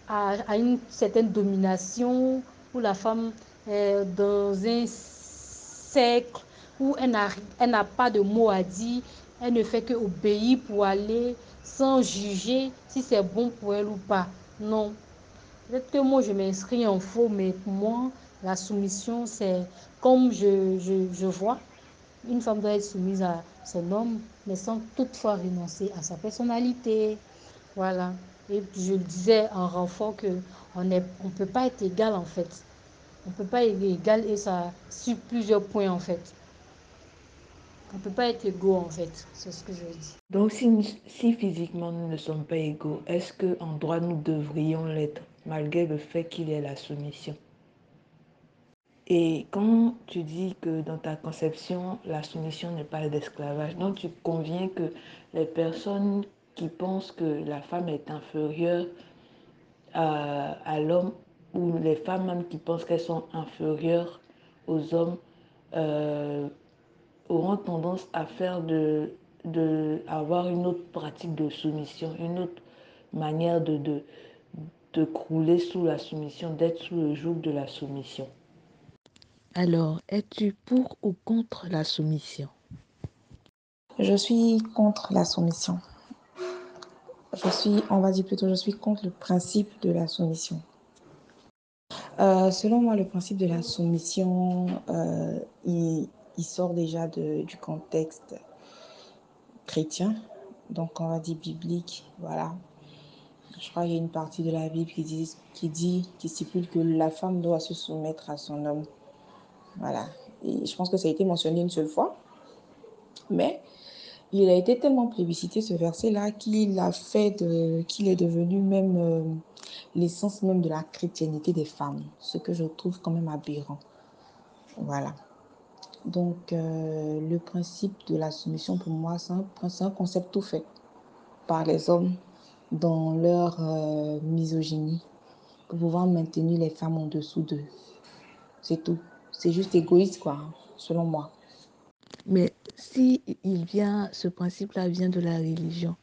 à, une certaine domination où la femme est dans un cercle où elle n'a pas de mots à dire, elle ne fait que obéir pour aller sans juger si c'est bon pour elle ou pas. Non. Peut-être que moi, je m'inscris en faux, mais pour moi, la soumission, c'est comme je, vois, une femme doit être soumise à son homme, mais sans toutefois renoncer à sa personnalité. Voilà. Et je disais en renfort que on ne peut pas être égal en fait. On ne peut pas être égal et ça sur plusieurs points en fait. On ne peut pas être égaux en fait, c'est ce que je dis. Donc si, si physiquement nous ne sommes pas égaux, est-ce qu'en droit nous devrions l'être malgré le fait qu'il y ait la soumission? Et quand tu dis que dans ta conception, la soumission n'est pas l'esclavage, donc tu conviens que les personnes qui pensent que la femme est inférieure à l'homme ou les femmes même qui pensent qu'elles sont inférieures aux hommes euh, auront tendance à faire de, de avoir une autre pratique de soumission, une autre manière de, de, de crouler sous la soumission, d'être sous le joug de la soumission. Alors, es-tu pour ou contre la soumission? Je suis contre la soumission. Je suis, on va dire plutôt, je suis contre le principe de la soumission. Euh, selon moi, le principe de la soumission, euh, il, sort déjà du contexte chrétien, donc on va dire biblique, voilà. Je crois qu'il y a une partie de la Bible qui dit, qui stipule que la femme doit se soumettre à son homme. Voilà. Et je pense que ça a été mentionné une seule fois. Mais il a été tellement plébiscité ce verset-là qu'il a fait qu'il est devenu même euh, l'essence même de la chrétiennité des femmes, ce que je trouve quand même aberrant. Voilà. Donc, euh, le principe de la soumission, pour moi, c'est un, concept tout fait par les hommes dans leur euh, misogynie pour pouvoir maintenir les femmes en dessous d'eux. C'est tout. C'est juste égoïste, quoi, selon moi. Mais si il vient, ce principe-là vient de la religion,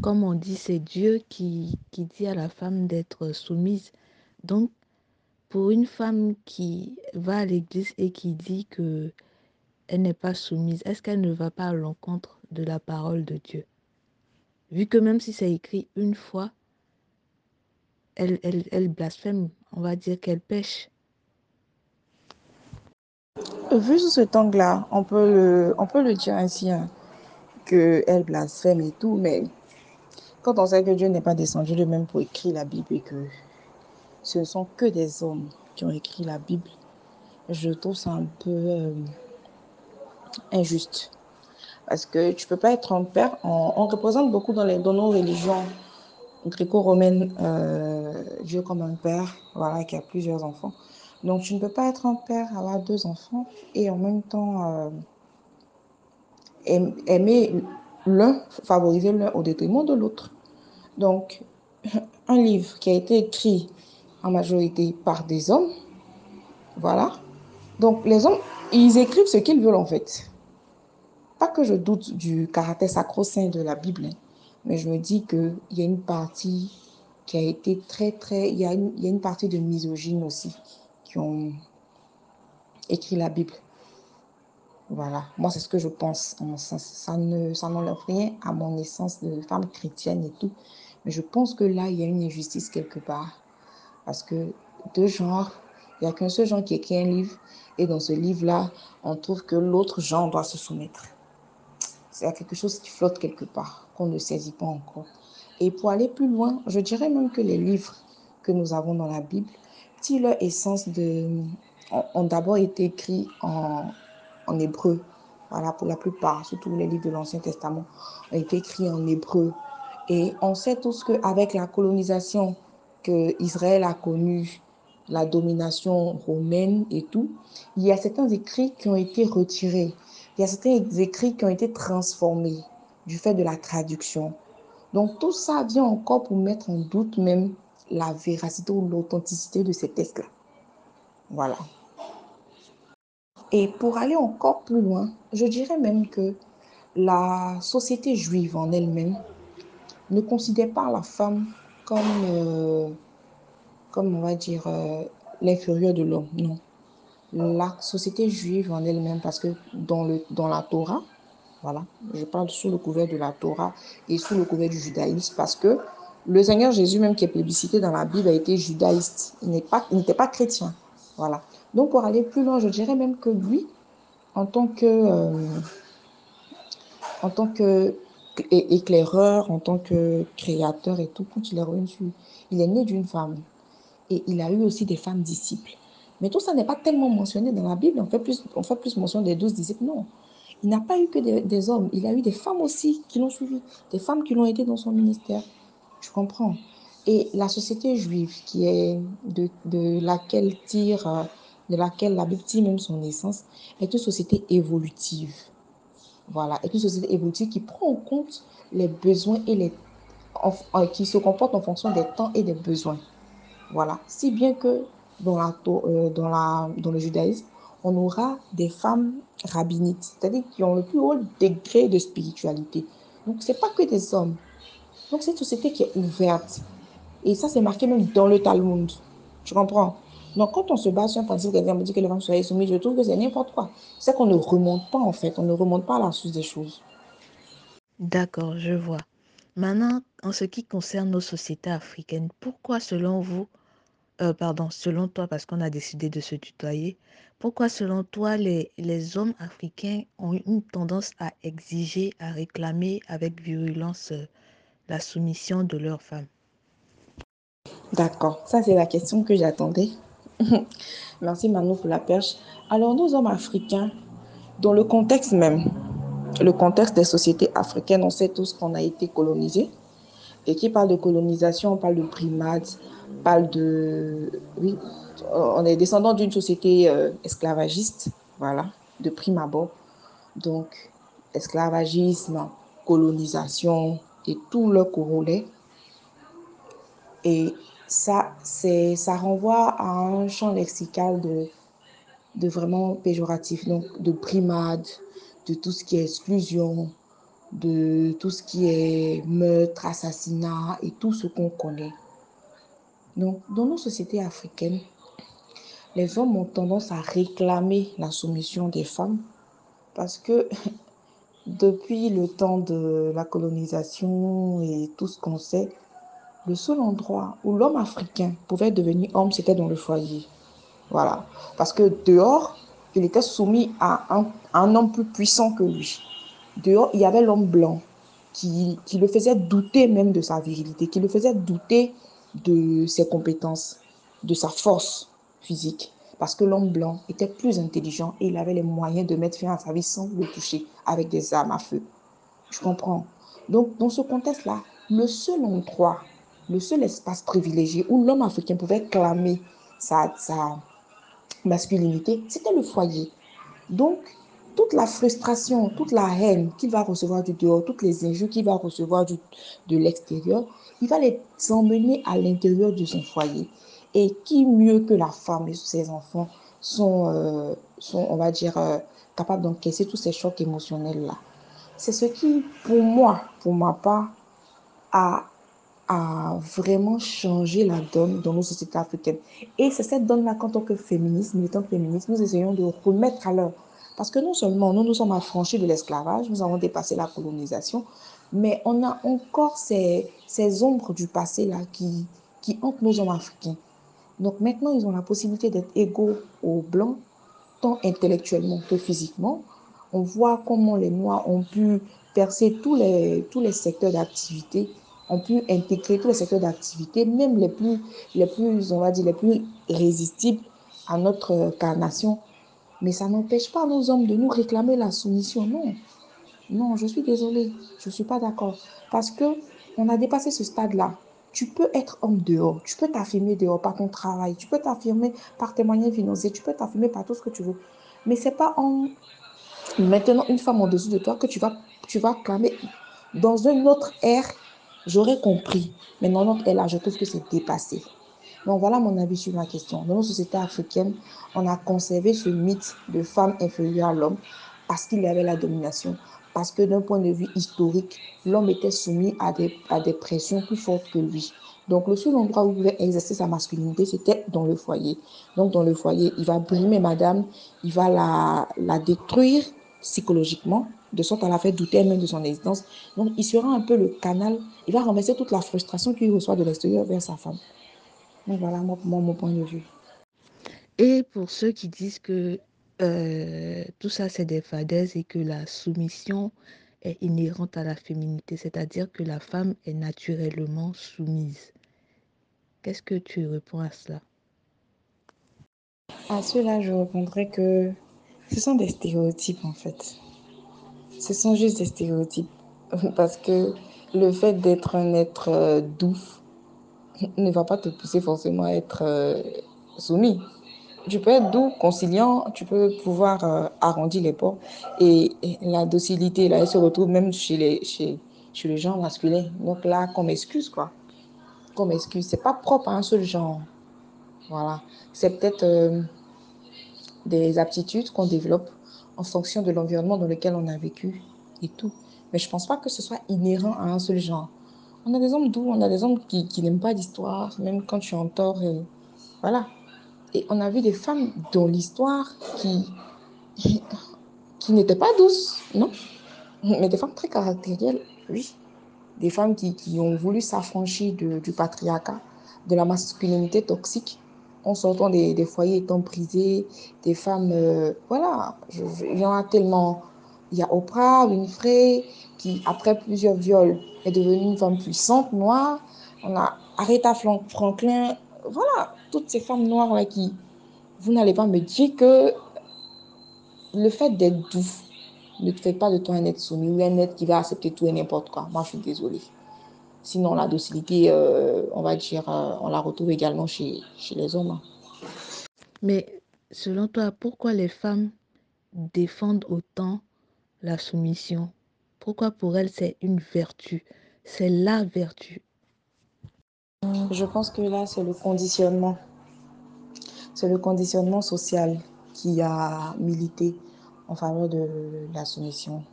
comme on dit, c'est Dieu qui, qui dit à la femme d'être soumise. Donc, pour une femme qui va à l'église et qui dit que elle n'est pas soumise, est-ce qu'elle ne va pas à l'encontre de la parole de Dieu? Vu que même si c'est écrit une fois, elle, elle, elle blasphème, on va dire qu'elle pêche. Vu sous cet angle-là, on, peut le, on peut le dire ainsi, hein, qu'elle blasphème et tout, mais quand on sait que Dieu n'est pas descendu lui-même pour écrire la Bible et que ce ne sont que des hommes qui ont écrit la Bible, je trouve ça un peu... Euh, injuste. Parce que tu peux pas être un père. On, représente beaucoup dans nos religions gréco-romaines euh, Dieu comme un père, voilà, qui a plusieurs enfants. Donc tu ne peux pas être un père, avoir deux enfants et en même temps euh, aimer l'un, favoriser l'un au détriment de l'autre. Donc un livre qui a été écrit en majorité par des hommes, voilà. Donc les hommes, ils écrivent ce qu'ils veulent en fait. Pas que je doute du caractère sacro-saint de la Bible, hein, mais je me dis qu'il y a une partie qui a été très, très. Il y y a une partie de misogynes aussi qui ont écrit la Bible. Voilà, moi c'est ce que je pense. Ça, ça ne, ça n'enlève rien à mon essence de femme chrétienne et tout. Mais je pense que là, il y a une injustice quelque part. Parce que deux genres, il n'y a qu'un seul genre qui écrit un livre. Et dans ce livre-là, on trouve que l'autre genre doit se soumettre. C'est quelque chose qui flotte quelque part, qu'on ne saisit pas encore. Et pour aller plus loin, je dirais même que les livres que nous avons dans la Bible, si leur essence de, ont, d'abord été écrits en, en hébreu. Voilà, pour la plupart, surtout les livres de l'Ancien Testament, ont été écrits en hébreu. Et on sait tous qu'avec la colonisation que Israël a connue, la domination romaine et tout, il y a certains écrits qui ont été retirés. Il y a certains écrits qui ont été transformés du fait de la traduction. Donc tout ça vient encore pour mettre en doute même la véracité ou l'authenticité de ces tests-là. Voilà. Et pour aller encore plus loin, je dirais même que la société juive en elle-même ne considère pas la femme comme, euh, comme on va dire, euh, l'inférieur de l'homme. Non. La société juive en elle-même, parce que dans, le, dans la Torah, voilà, je parle sous le couvert de la Torah et sous le couvert du judaïsme, parce que le Seigneur Jésus, même qui est publicité dans la Bible, a été judaïste. Il n'était pas chrétien. Voilà. Donc, pour aller plus loin, je dirais même que lui, en tant que, euh, en tant que éclaireur, en tant que créateur et tout, quand il est revenu, il est né d'une femme. Et il a eu aussi des femmes disciples. Mais tout ça n'est pas tellement mentionné dans la Bible. On fait plus, on fait plus mention des douze disciples. Non. Il n'a pas eu que des, hommes. Il a eu des femmes aussi qui l'ont suivi. Des femmes qui l'ont aidé dans son ministère. Je comprends. Et la société juive, qui est de, de laquelle tire, euh, de laquelle la Bible tire même son essence, est une société évolutive. Voilà, est une société évolutive qui prend en compte les besoins et les qui se comporte en fonction des temps et des besoins. Voilà, si bien que dans, la, euh, dans, la, dans le judaïsme, on aura des femmes rabbinites, c'est-à-dire qui ont le plus haut degré de spiritualité. Donc, ce n'est pas que des hommes. Donc, c'est une société qui est ouverte. Et ça, c'est marqué même dans le Talmud. Tu comprends? Donc, quand on se base sur un principe, quelqu'un me dit que les femmes soient soumises, je trouve que c'est n'importe quoi. C'est qu'on ne remonte pas, en fait. On ne remonte pas à la source des choses. D'accord, je vois. Maintenant, en ce qui concerne nos sociétés africaines, pourquoi, selon vous, euh, pardon, selon toi, parce qu'on a décidé de se tutoyer, pourquoi, selon toi, les, les hommes africains ont une tendance à exiger, à réclamer avec virulence euh, la soumission de leurs femmes? D'accord, ça c'est la question que j'attendais. (laughs) Merci Manu pour la perche. Alors, nos hommes africains, dans le contexte même, le contexte des sociétés africaines, on sait tous qu'on a été colonisés. Et qui parle de colonisation, on parle de primates, on parle de... Oui, on est descendant d'une société euh, esclavagiste, voilà, de prime abord. Donc, esclavagisme, colonisation et tout le corollaire. Et ça, ça renvoie à un champ lexical de, de vraiment péjoratif, donc de primade, de tout ce qui est exclusion, de tout ce qui est meurtre, assassinat et tout ce qu'on connaît. Donc, dans nos sociétés africaines, les hommes ont tendance à réclamer la soumission des femmes parce que (laughs) depuis le temps de la colonisation et tout ce qu'on sait, le seul endroit où l'homme africain pouvait devenir homme, c'était dans le foyer. Voilà. Parce que dehors, il était soumis à un, un homme plus puissant que lui. Dehors, il y avait l'homme blanc qui, qui le faisait douter même de sa virilité, qui le faisait douter de ses compétences, de sa force physique. Parce que l'homme blanc était plus intelligent et il avait les moyens de mettre fin à sa vie sans le toucher avec des armes à feu. Je comprends. Donc, dans ce contexte-là, le seul endroit, le seul espace privilégié où l'homme africain pouvait clamer sa, sa masculinité, c'était le foyer. Donc, toute la frustration, toute la haine qu'il va recevoir du dehors, toutes les injures qu'il va recevoir du, de l'extérieur, il va les emmener à l'intérieur de son foyer. Et qui mieux que la femme et ses enfants sont, euh, sont on va dire, euh, capables d'encaisser tous ces chocs émotionnels-là? C'est ce qui, pour moi, pour ma part, a, a vraiment changé la donne dans nos sociétés africaines. Et c'est cette donne-là qu'en tant que féministe, militante féministe, nous essayons de remettre à l'heure. Parce que non seulement nous nous sommes affranchis de l'esclavage, nous avons dépassé la colonisation, mais on a encore ces, ces ombres du passé-là qui, qui hantent nos hommes africains. Donc maintenant, ils ont la possibilité d'être égaux aux Blancs, tant intellectuellement que physiquement. On voit comment les Noirs ont pu percer tous les, tous les secteurs d'activité, ont pu intégrer tous les secteurs d'activité, même les plus, les plus, on va dire, les plus résistibles à notre carnation. Mais ça n'empêche pas nos hommes de nous réclamer la soumission, non. Non, je suis désolée, je ne suis pas d'accord. Parce que on a dépassé ce stade-là. Tu peux être homme dehors, tu peux t'affirmer dehors par ton travail, tu peux t'affirmer par tes moyens financiers, tu peux t'affirmer par tout ce que tu veux. Mais c'est pas en maintenant une femme en dessous de toi que tu vas, tu vas clamer dans une autre ère J'aurais compris. Mais non, elle là, je trouve que c'est dépassé. Donc voilà mon avis sur la question. Dans nos sociétés africaines, on a conservé ce mythe de femme inférieure à l'homme parce qu'il y avait la domination. Parce que d'un point de vue historique, l'homme était soumis à des, à des pressions plus fortes que lui. Donc le seul endroit où il pouvait exercer sa masculinité, c'était dans le foyer. Donc dans le foyer, il va brimer madame, il va la, la détruire psychologiquement, de sorte à la faire douter même de son existence. Donc il sera un peu le canal, il va renverser toute la frustration qu'il reçoit de l'extérieur vers sa femme. Donc voilà mon, mon, point de vue. Et pour ceux qui disent que euh, tout ça c'est des fadaises et que la soumission est inhérente à la féminité, c'est-à-dire que la femme est naturellement soumise. Qu'est-ce que tu réponds à cela? À cela, je répondrai que ce sont des stéréotypes en fait. Ce sont juste des stéréotypes. (laughs) Parce que le fait d'être un être euh, doux ne va pas te pousser forcément à être euh, soumis. Tu peux être doux, conciliant, tu peux pouvoir euh, arrondir les ports. Et, la docilité, là, elle se retrouve même chez les, chez, chez les gens masculins. Donc là, comme excuse, quoi. Comme excuse. C'est pas propre à un seul genre. Voilà. C'est peut-être des aptitudes qu'on développe en fonction de l'environnement dans lequel on a vécu et tout. Mais je pense pas que ce soit inhérent à un seul genre. On a des hommes doux, on a des hommes qui, qui n'aiment pas l'histoire, même quand tu es en tort. Et voilà. Et on a vu des femmes dans l'histoire qui, (laughs) qui n'étaient pas douces, non? Mais des femmes très caractérielles, oui. Des femmes qui, qui ont voulu s'affranchir du patriarcat, de la masculinité toxique, en sortant des, des foyers étant brisés, des femmes, euh, voilà, il y en a tellement. Il y a Oprah Winfrey, qui, après plusieurs viols, est devenue une femme puissante, noire. On a Aretha Franklin. Voilà, toutes ces femmes noires là qui. Vous n'allez pas me dire que le fait d'être doux ne fait pas de toi un être soumis ou un être qui va accepter tout et n'importe quoi. Moi, je suis désolée. Sinon, la docilité, euh, on va dire, euh, on la retrouve également chez, chez les hommes. Mais selon toi, pourquoi les femmes défendent autant la soumission? Pourquoi pour elle c'est une vertu? C'est la vertu. Je pense que là, c'est le conditionnement. C'est le conditionnement social qui a milité en faveur de la soumission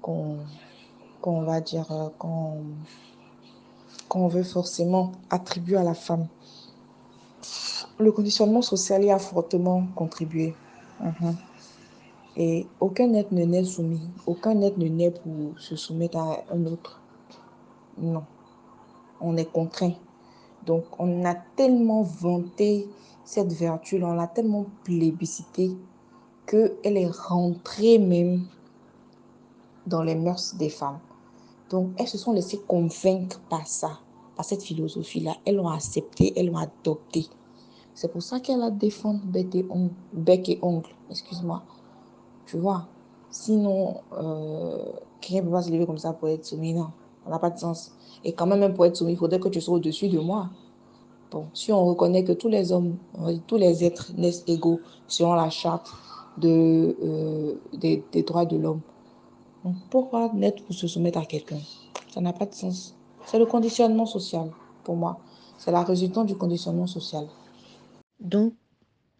qu'on va dire euh, qu'on veut forcément attribuer à la femme. Le conditionnement social y a fortement contribué. Mhm. Et aucun être ne naît soumis. Aucun être ne naît pour se soumettre à un autre. Non. On est contraint. Donc, on a tellement vanté cette vertu-là, on l'a tellement plébiscité qu'elle est rentrée même dans les mœurs des femmes. Donc, elles se sont laissées convaincre par ça, par cette philosophie-là? Elles l'ont accepté, elles l'ont adopté. C'est pour ça qu'elle la défend bec et ongle, excuse-moi. Tu vois? Sinon, euh, quelqu'un ne peut pas se lever comme ça pour être soumis. Non, ça n'a pas de sens. Et quand même, pour être soumis, il faudrait que tu sois au-dessus de moi. Bon, si on reconnaît que tous les hommes, tous les êtres naissent égaux selon la charte euh, des, droits de l'homme, pourquoi naître pour se soumettre à quelqu'un Ça n'a pas de sens. C'est le conditionnement social, pour moi. C'est la résultante du conditionnement social. Donc,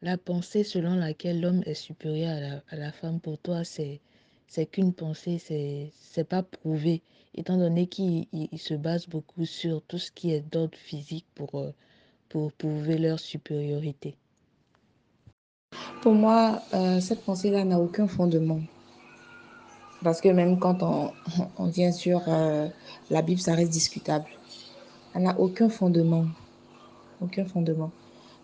la pensée selon laquelle l'homme est supérieur à la, à la, femme, pour toi, c'est, c'est qu'une pensée, c'est, c'est pas prouvé, étant donné qu'il se base beaucoup sur tout ce qui est d'ordre physique pour, euh, pour prouver leur supériorité. Pour moi, euh, cette pensée-là n'a aucun fondement. Parce que même quand (laughs) on, vient sur euh, la Bible, ça reste discutable. Elle n'a aucun fondement. Aucun fondement.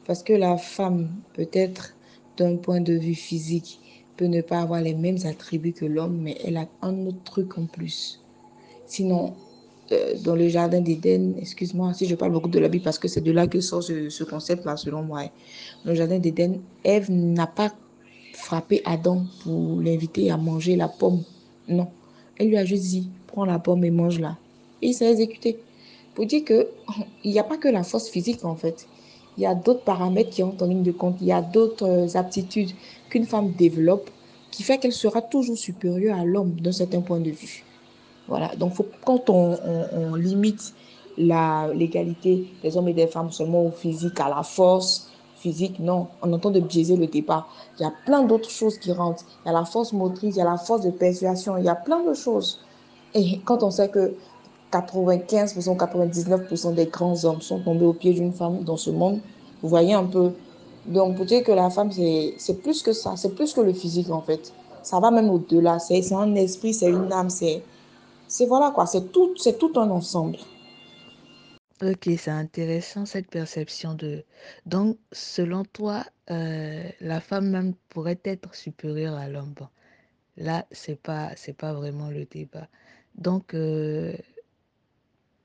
Parce que la femme, peut-être d'un point de vue physique, peut ne pas avoir les mêmes attributs que l'homme, mais elle a un autre truc en plus. Sinon, euh, dans le jardin d'Éden, excuse-moi si je parle beaucoup de la Bible parce que c'est de là que sort ce, concept-là, selon moi. Dans le jardin d'Éden, Ève n'a pas frappé Adam pour l'inviter à manger la pomme. Non. Elle lui a juste dit, prends la pomme et mange-la. Et il s'est exécuté. Pour dire qu'il n'y a pas que la force physique, en fait il y a d'autres paramètres qui entrent en ligne de compte, il y a d'autres euh, aptitudes qu'une femme développe qui fait qu'elle sera toujours supérieure à l'homme d'un certain point de vue. Voilà, donc quand on, on, limite l'égalité des hommes et des femmes seulement au physique, à la force physique, non, on entend de biaiser le débat. Il y a plein d'autres choses qui rentrent. Il y a la force motrice, il y a la force de persuasion, il y a plein de choses. Et quand on sait que 95%, 99% des grands hommes sont tombés au pied d'une femme dans ce monde, vous voyez un peu. Donc, pour dire que la femme, c'est plus que ça, c'est plus que le physique en fait. Ça va même au-delà. C'est un esprit, c'est une âme, c'est c'est voilà quoi, c'est tout, c'est tout un ensemble. Ok, c'est intéressant cette perception de. Donc, selon toi, euh, la femme même pourrait être supérieure à l'homme. Bon, là, c'est pas, pas vraiment le débat. Donc, euh,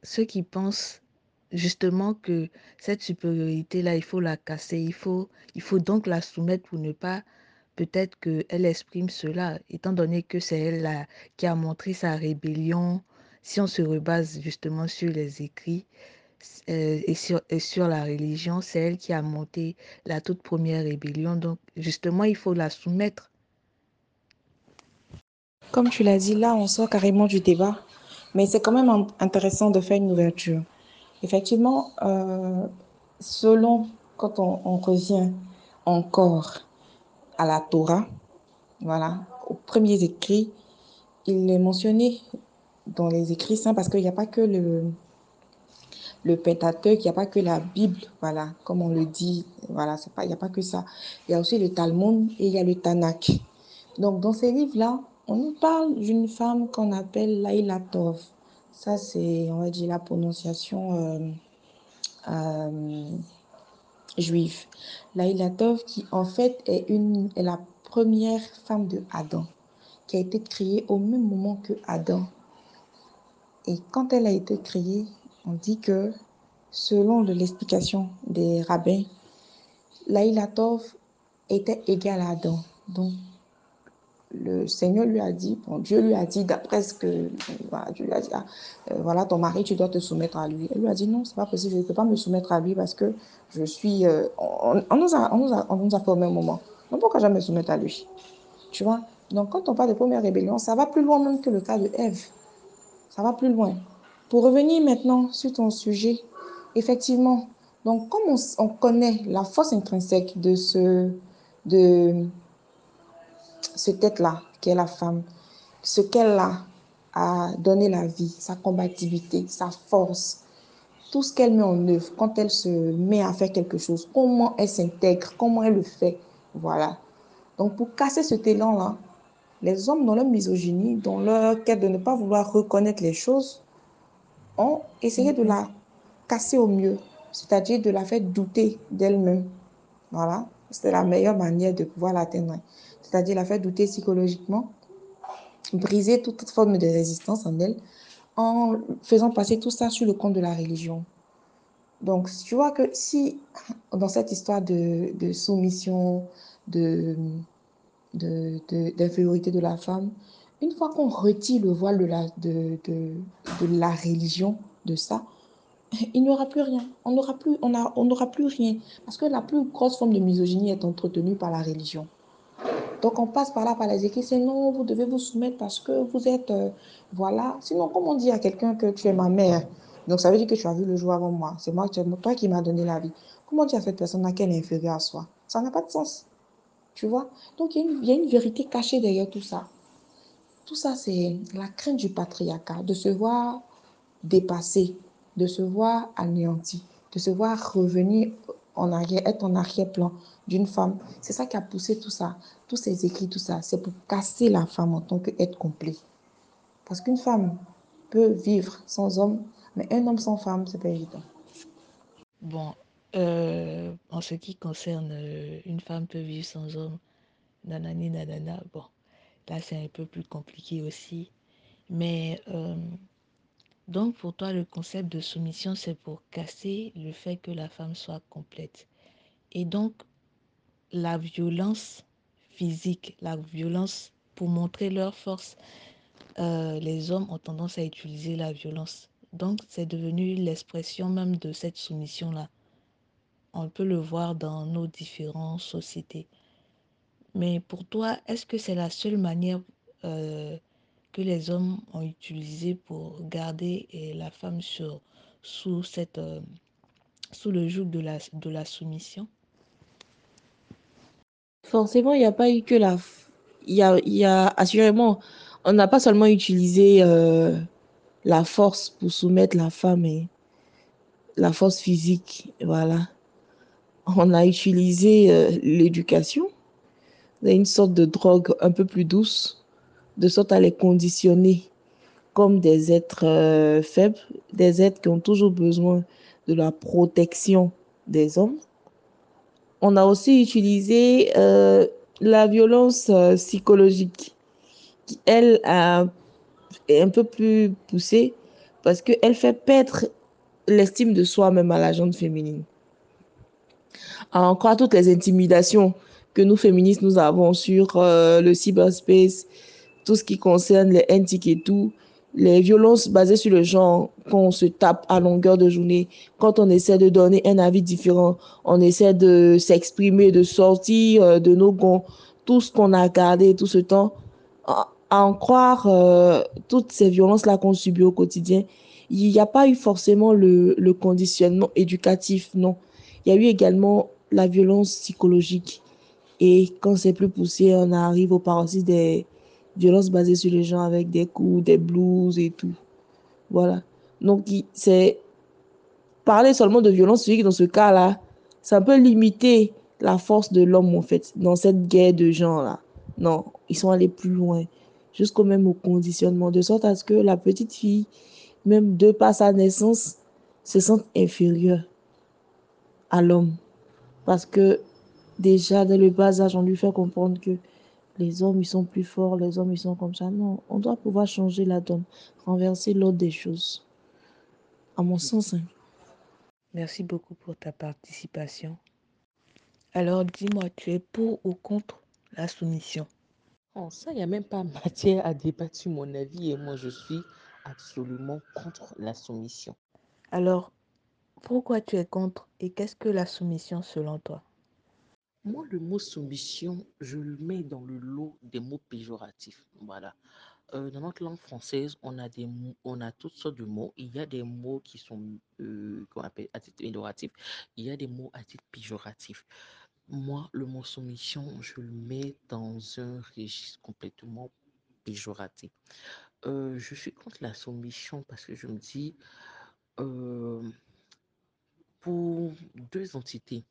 ceux qui pensent justement que cette supériorité-là, il faut la casser, il faut, il faut donc la soumettre pour ne pas peut-être qu'elle exprime cela, étant donné que c'est elle qui a montré sa rébellion, si on se rebase justement sur les écrits et, sur, et sur la religion, c'est elle qui a monté la toute première rébellion. Donc justement, il faut la soumettre. Comme tu l'as dit, là, on sort carrément du débat, mais c'est quand même intéressant de faire une ouverture. Effectivement, euh, selon, quand on, on revient encore à la Torah, voilà, aux premiers écrits, il est mentionné dans les écrits saints parce qu'il n'y a pas que le, le Pentateuque, il n'y a pas que la Bible, voilà, comme on le dit, voilà, il n'y a pas que ça. Il y a aussi le Talmud et il y a le Tanakh. Donc, dans ces livres-là, on nous parle d'une femme qu'on appelle Laïla Tov. Ça, c'est, on va dire, la prononciation euh, euh, juive. Laïla Tov, qui en fait est, une, est la première femme de Adam, qui a été créée au même moment que Adam. Et quand elle a été créée, on dit que, selon l'explication des rabbins, Laïla Tov était égale à Adam. Donc, le Seigneur lui a dit, Dieu lui a dit, d'après ce que, voilà, Dieu lui a ah, euh, ton mari, tu dois te soumettre à lui. Elle lui a dit, non, c'est pas possible, je ne peux pas me soumettre à lui parce que je suis, euh, on, nous a, on, nous moment. Donc, pourquoi jamais me soumettre à lui Tu vois? Donc, quand on parle de première rébellion, ça va plus loin même que le cas de Ève. Ça va plus loin. Pour revenir maintenant sur ton sujet, effectivement, donc comme on, on connaît la force intrinsèque de ce, de, cette tête-là, qui est la femme, ce qu'elle a à donner la vie, sa combativité, sa force, tout ce qu'elle met en œuvre quand elle se met à faire quelque chose, comment elle s'intègre, comment elle le fait. Voilà. Donc pour casser ce élan-là, les hommes dans leur misogynie, dans leur quête de ne pas vouloir reconnaître les choses, ont essayé de la casser au mieux, c'est-à-dire de la faire douter d'elle-même. Voilà. C'était la meilleure manière de pouvoir l'atteindre c'est-à-dire la faire douter psychologiquement, briser toute forme de résistance en elle, en faisant passer tout ça sur le compte de la religion. Donc, tu vois que si, dans cette histoire de, soumission, de, de, la femme, une fois qu'on retire le voile de la, religion, de ça, (laughs) il n'y aura plus rien. On n'aura plus, on on plus rien. Parce que la plus grosse forme de misogynie est entretenue par la religion. Donc on passe par là, par les écrits, c'est non, vous devez vous soumettre parce que vous êtes, euh, voilà. Sinon, comment on dit à quelqu'un que tu es ma mère Donc ça veut dire que tu as vu le jour avant moi. C'est moi, toi qui m'as donné la vie. Comment dire à cette personne qu'elle est inférieure à soi Ça n'a pas de sens. Tu vois? Donc il y, a une vérité cachée derrière tout ça. Tout ça, c'est la crainte du patriarcat, de se voir dépassé, de se voir anéanti, de se voir revenir en arrière, être en arrière-plan d'une femme. C'est ça qui a poussé tout ça, tous ces écrits, tout ça. C'est pour casser la femme en tant qu'être complet. Parce qu'une femme peut vivre sans homme, mais un homme sans femme, c'est pas évident. Bon, euh, en ce qui concerne euh, une femme peut vivre sans homme, nanani, nanana, bon, là c'est un peu plus compliqué aussi. Mais euh, donc pour toi, le concept de soumission, c'est pour casser le fait que la femme soit complète. Et donc, la violence physique, la violence pour montrer leur force, euh, les hommes ont tendance à utiliser la violence. Donc, c'est devenu l'expression même de cette soumission-là. On peut le voir dans nos différentes sociétés. Mais pour toi, est-ce que c'est la seule manière euh, que les hommes ont utilisé pour garder la femme sur, sous, cette, euh, sous le joug de la, de la soumission? Forcément, il n'y a pas eu que la... Il y a, y a assurément, on n'a pas seulement utilisé euh, la force pour soumettre la femme et la force physique, voilà. On a utilisé l'éducation, une sorte de drogue un peu plus douce, de sorte à les conditionner comme des êtres euh, faibles, des êtres qui ont toujours besoin de la protection des hommes. On a aussi utilisé euh, la violence euh, psychologique, qui, elle, est un peu plus poussée parce qu'elle fait perdre l'estime de soi même à la gente féminine. Encore toutes les intimidations que nous féministes nous avons sur euh, le cyberspace, tout ce qui concerne les NTIC et tout, les violences basées sur le genre qu'on se tape à longueur de journée, quand on essaie de donner un avis différent, on essaie de s'exprimer, de sortir euh, de nos gonds, tout ce qu'on a gardé tout ce temps, à en croire euh, toutes ces violences-là qu'on subit au quotidien, il n'y a pas eu forcément le, le conditionnement éducatif, non. Il y a eu également la violence psychologique. Et quand c'est plus poussé, on arrive au paroxysme des violences basées sur les gens avec des coups, des blues et tout. Voilà. Donc, c'est parler seulement de violence physique dans ce cas-là, ça peut limiter la force de l'homme, en fait, dans cette guerre de gens-là. Non, ils sont allés plus loin, jusqu'au même au conditionnement, de sorte à ce que la petite fille, même de par sa naissance, se sente inférieure à l'homme. Parce que déjà, dès le bas âge, on lui fait comprendre que les hommes, ils sont plus forts, les hommes, ils sont comme ça. Non, on doit pouvoir changer la donne, renverser l'ordre des choses. À mon sens. Hein. Merci beaucoup pour ta participation. Alors, dis-moi, tu es pour ou contre la soumission? Oh, ça, il n'y a même pas (laughs) matière à débattre sur mon avis et moi, je suis absolument contre la soumission. Alors, pourquoi tu es contre et qu'est-ce que la soumission selon toi? Moi, le mot soumission, je le mets dans le lot des mots péjoratifs. Voilà. Euh, dans notre langue française, on a, des on a toutes sortes de mots. Il y a des mots qui sont euh, qu'on appelle à titre péjoratif. Il y a des mots à titre péjoratif. Moi, le mot soumission, je le mets dans un registre complètement péjoratif. Euh, je suis contre la soumission parce que je me dis, euh, pour deux entités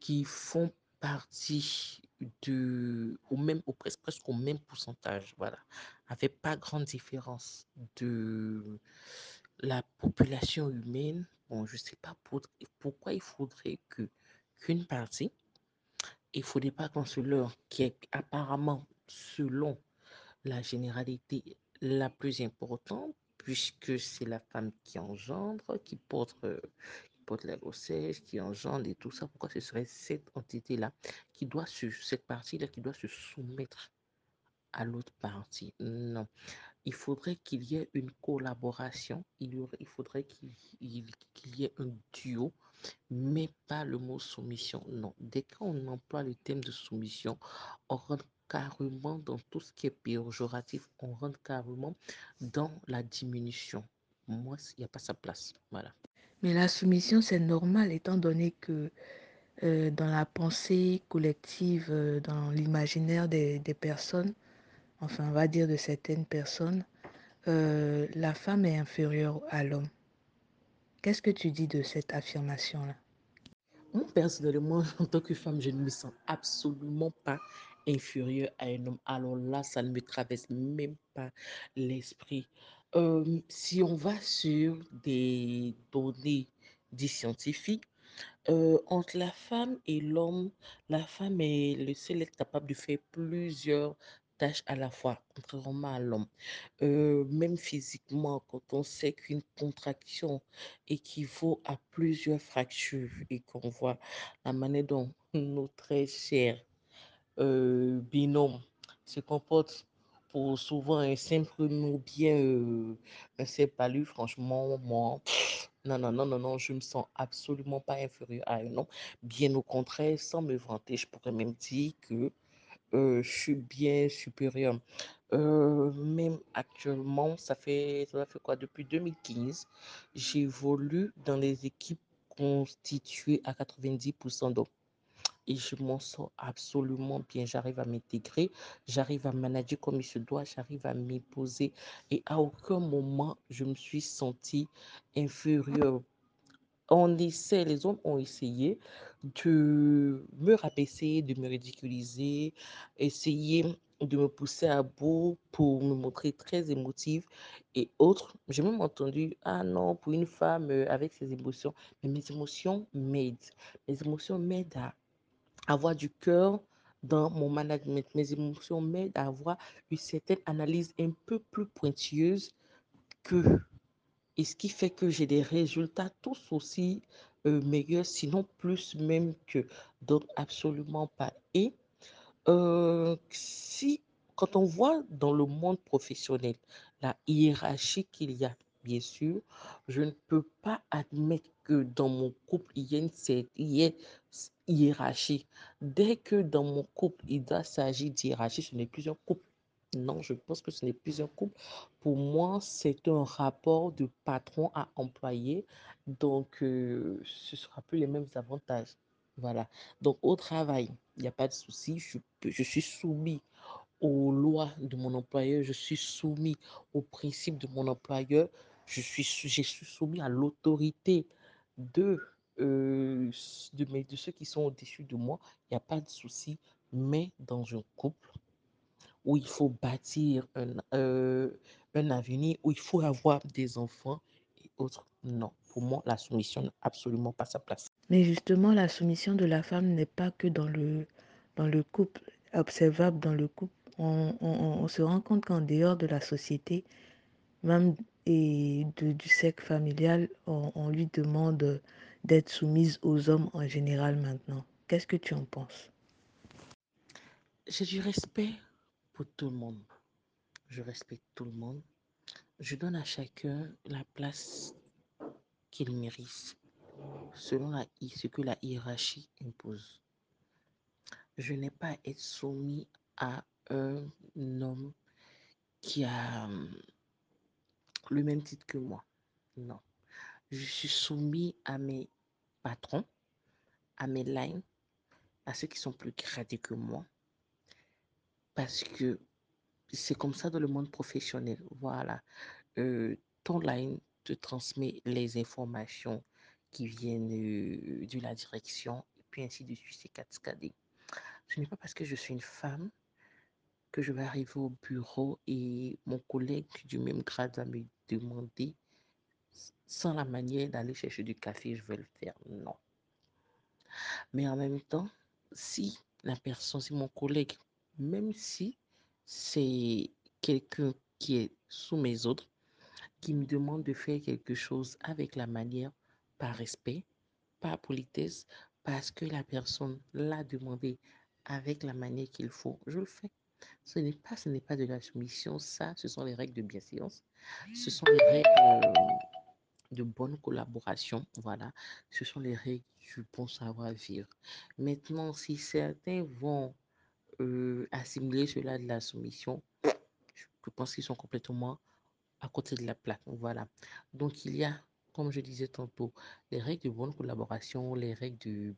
qui font partie de, au même, au presque, presque au même pourcentage, voilà, avec pas grande différence de la population humaine. Bon, je sais pas pour, pourquoi il faudrait que qu'une partie, il faudrait pas qu'on se leurre, qui est apparemment, selon la généralité, la plus importante, puisque c'est la femme qui engendre, qui porte, euh, qui porte la grossesse, qui engendre et tout ça. Pourquoi ce serait cette entité-là qui doit se, cette partie-là qui doit se soumettre à l'autre partie? Non. Il faudrait qu'il y ait une collaboration, il, il faudrait qu'il y ait un duo, mais pas le mot soumission. Non. Dès qu'on emploie le thème de soumission, on rentre carrément dans tout ce qui est péjoratif, on rentre carrément dans la diminution. Moi, il n'y a pas sa place. Voilà. Mais la soumission, c'est normal étant donné que euh, dans la pensée collective, euh, dans l'imaginaire des, personnes, enfin on va dire de certaines personnes, euh, la femme est inférieure à l'homme. Qu'est-ce que tu dis de cette affirmation-là? Moi, personnellement, (laughs) en tant que femme, je ne me sens absolument pas inférieure à un homme. Alors là, ça ne me traverse même pas l'esprit. Si on va sur des données dites scientifiques, entre la femme et l'homme, la femme est le seul être capable de faire plusieurs tâches à la fois, contrairement à l'homme. Même physiquement, quand on sait qu'une contraction équivaut à plusieurs fractures et qu'on voit la manière dont (laughs) nos très chers euh, binômes se comportent pour souvent un simple ou bien euh, un simple franchement, moi, (sniffs) non, non, non, non, non, je me sens absolument pas inférieur à un homme. Bien au contraire, sans me vanter, je pourrais même dire que euh, je suis bien supérieur. Euh, même actuellement, ça fait, ça fait quoi? Depuis 2015, j'évolue dans les équipes constituées à 90% d'hommes. Et je m'en sors absolument bien. J'arrive à m'intégrer, j'arrive à manager comme il se doit, j'arrive à m'imposer. Et à aucun moment, je me suis sentie inférieure on essaie, les hommes ont essayé de me rabaisser, de me ridiculiser, essayer de me pousser à bout pour me montrer très émotive et autres. J'ai même entendu, ah non, pour une femme euh, avec ses émotions, mais mes émotions m'aident. Mes émotions m'aident à avoir du cœur dans mon management. Mes émotions m'aident à avoir une certaine analyse un peu plus pointilleuse que et ce qui fait que j'ai des résultats tous aussi euh, meilleurs, sinon plus même que. Donc, absolument pas. Et euh, si, quand on voit dans le monde professionnel la hiérarchie qu'il y a, bien sûr, je ne peux pas admettre que dans mon couple, il y ait une hiérarchie. Dès que dans mon couple, il doit s'agir d'hiérarchie, ce n'est plus un couple non, je pense que ce n'est plus un couple. Pour moi, c'est un rapport de patron à employé. Donc, euh, ce ne sera plus les mêmes avantages. Voilà. Donc, au travail, il n'y a pas de souci. Je, je suis soumis aux lois de mon employeur. Je suis soumis aux principes de mon employeur. Je suis, je suis soumis à l'autorité de, euh, de, ceux qui sont au-dessus de moi. Il n'y a pas de souci. Mais dans un couple, où il faut bâtir un, euh, un avenir, où il faut avoir des enfants et autres. Non, pour moi, la soumission n'a absolument pas sa place. Mais justement, la soumission de la femme n'est pas que dans le, dans le couple, observable dans le couple. On, on, se rend compte qu'en dehors de la société, même et du cercle familial, on lui demande d'être soumise aux hommes en général maintenant. Qu'est-ce que tu en penses? J'ai du respect pour tout le monde. Je respecte tout le monde. Je donne à chacun la place qu'il mérite, selon la, ce que la hiérarchie impose. Je n'ai pas à être soumis à un homme qui a hum, le même titre que moi. Non. Je suis soumis à mes patrons, à mes lines, à ceux qui sont plus gradés que moi. Parce que c'est comme ça dans le monde professionnel. Voilà. Euh, ton line te transmet les informations qui viennent euh, de la direction, et puis ainsi de suite, c'est cascadé. Ce n'est pas parce que je suis une femme que je vais arriver au bureau et mon collègue du même grade va me demander sans la manière d'aller chercher du café, je vais le faire. Non. Mais en même temps, si la personne, si mon collègue, même si c'est quelqu'un qui est sous mes autres, qui me demande de faire quelque chose avec la manière, par respect, par politesse, parce que la personne l'a demandé avec la manière qu'il faut, je le fais. Ce n'est pas, ce n'est pas de la soumission, ça, ce sont les règles de bienséance, ce sont les règles de bonne collaboration, voilà, ce sont les règles du bon savoir-vivre. Maintenant, si certains vont euh, assimiler cela de la soumission, je pense qu'ils sont complètement à côté de la plaque. Voilà. Donc, il y a, comme je disais tantôt, les règles de bonne collaboration, les règles du,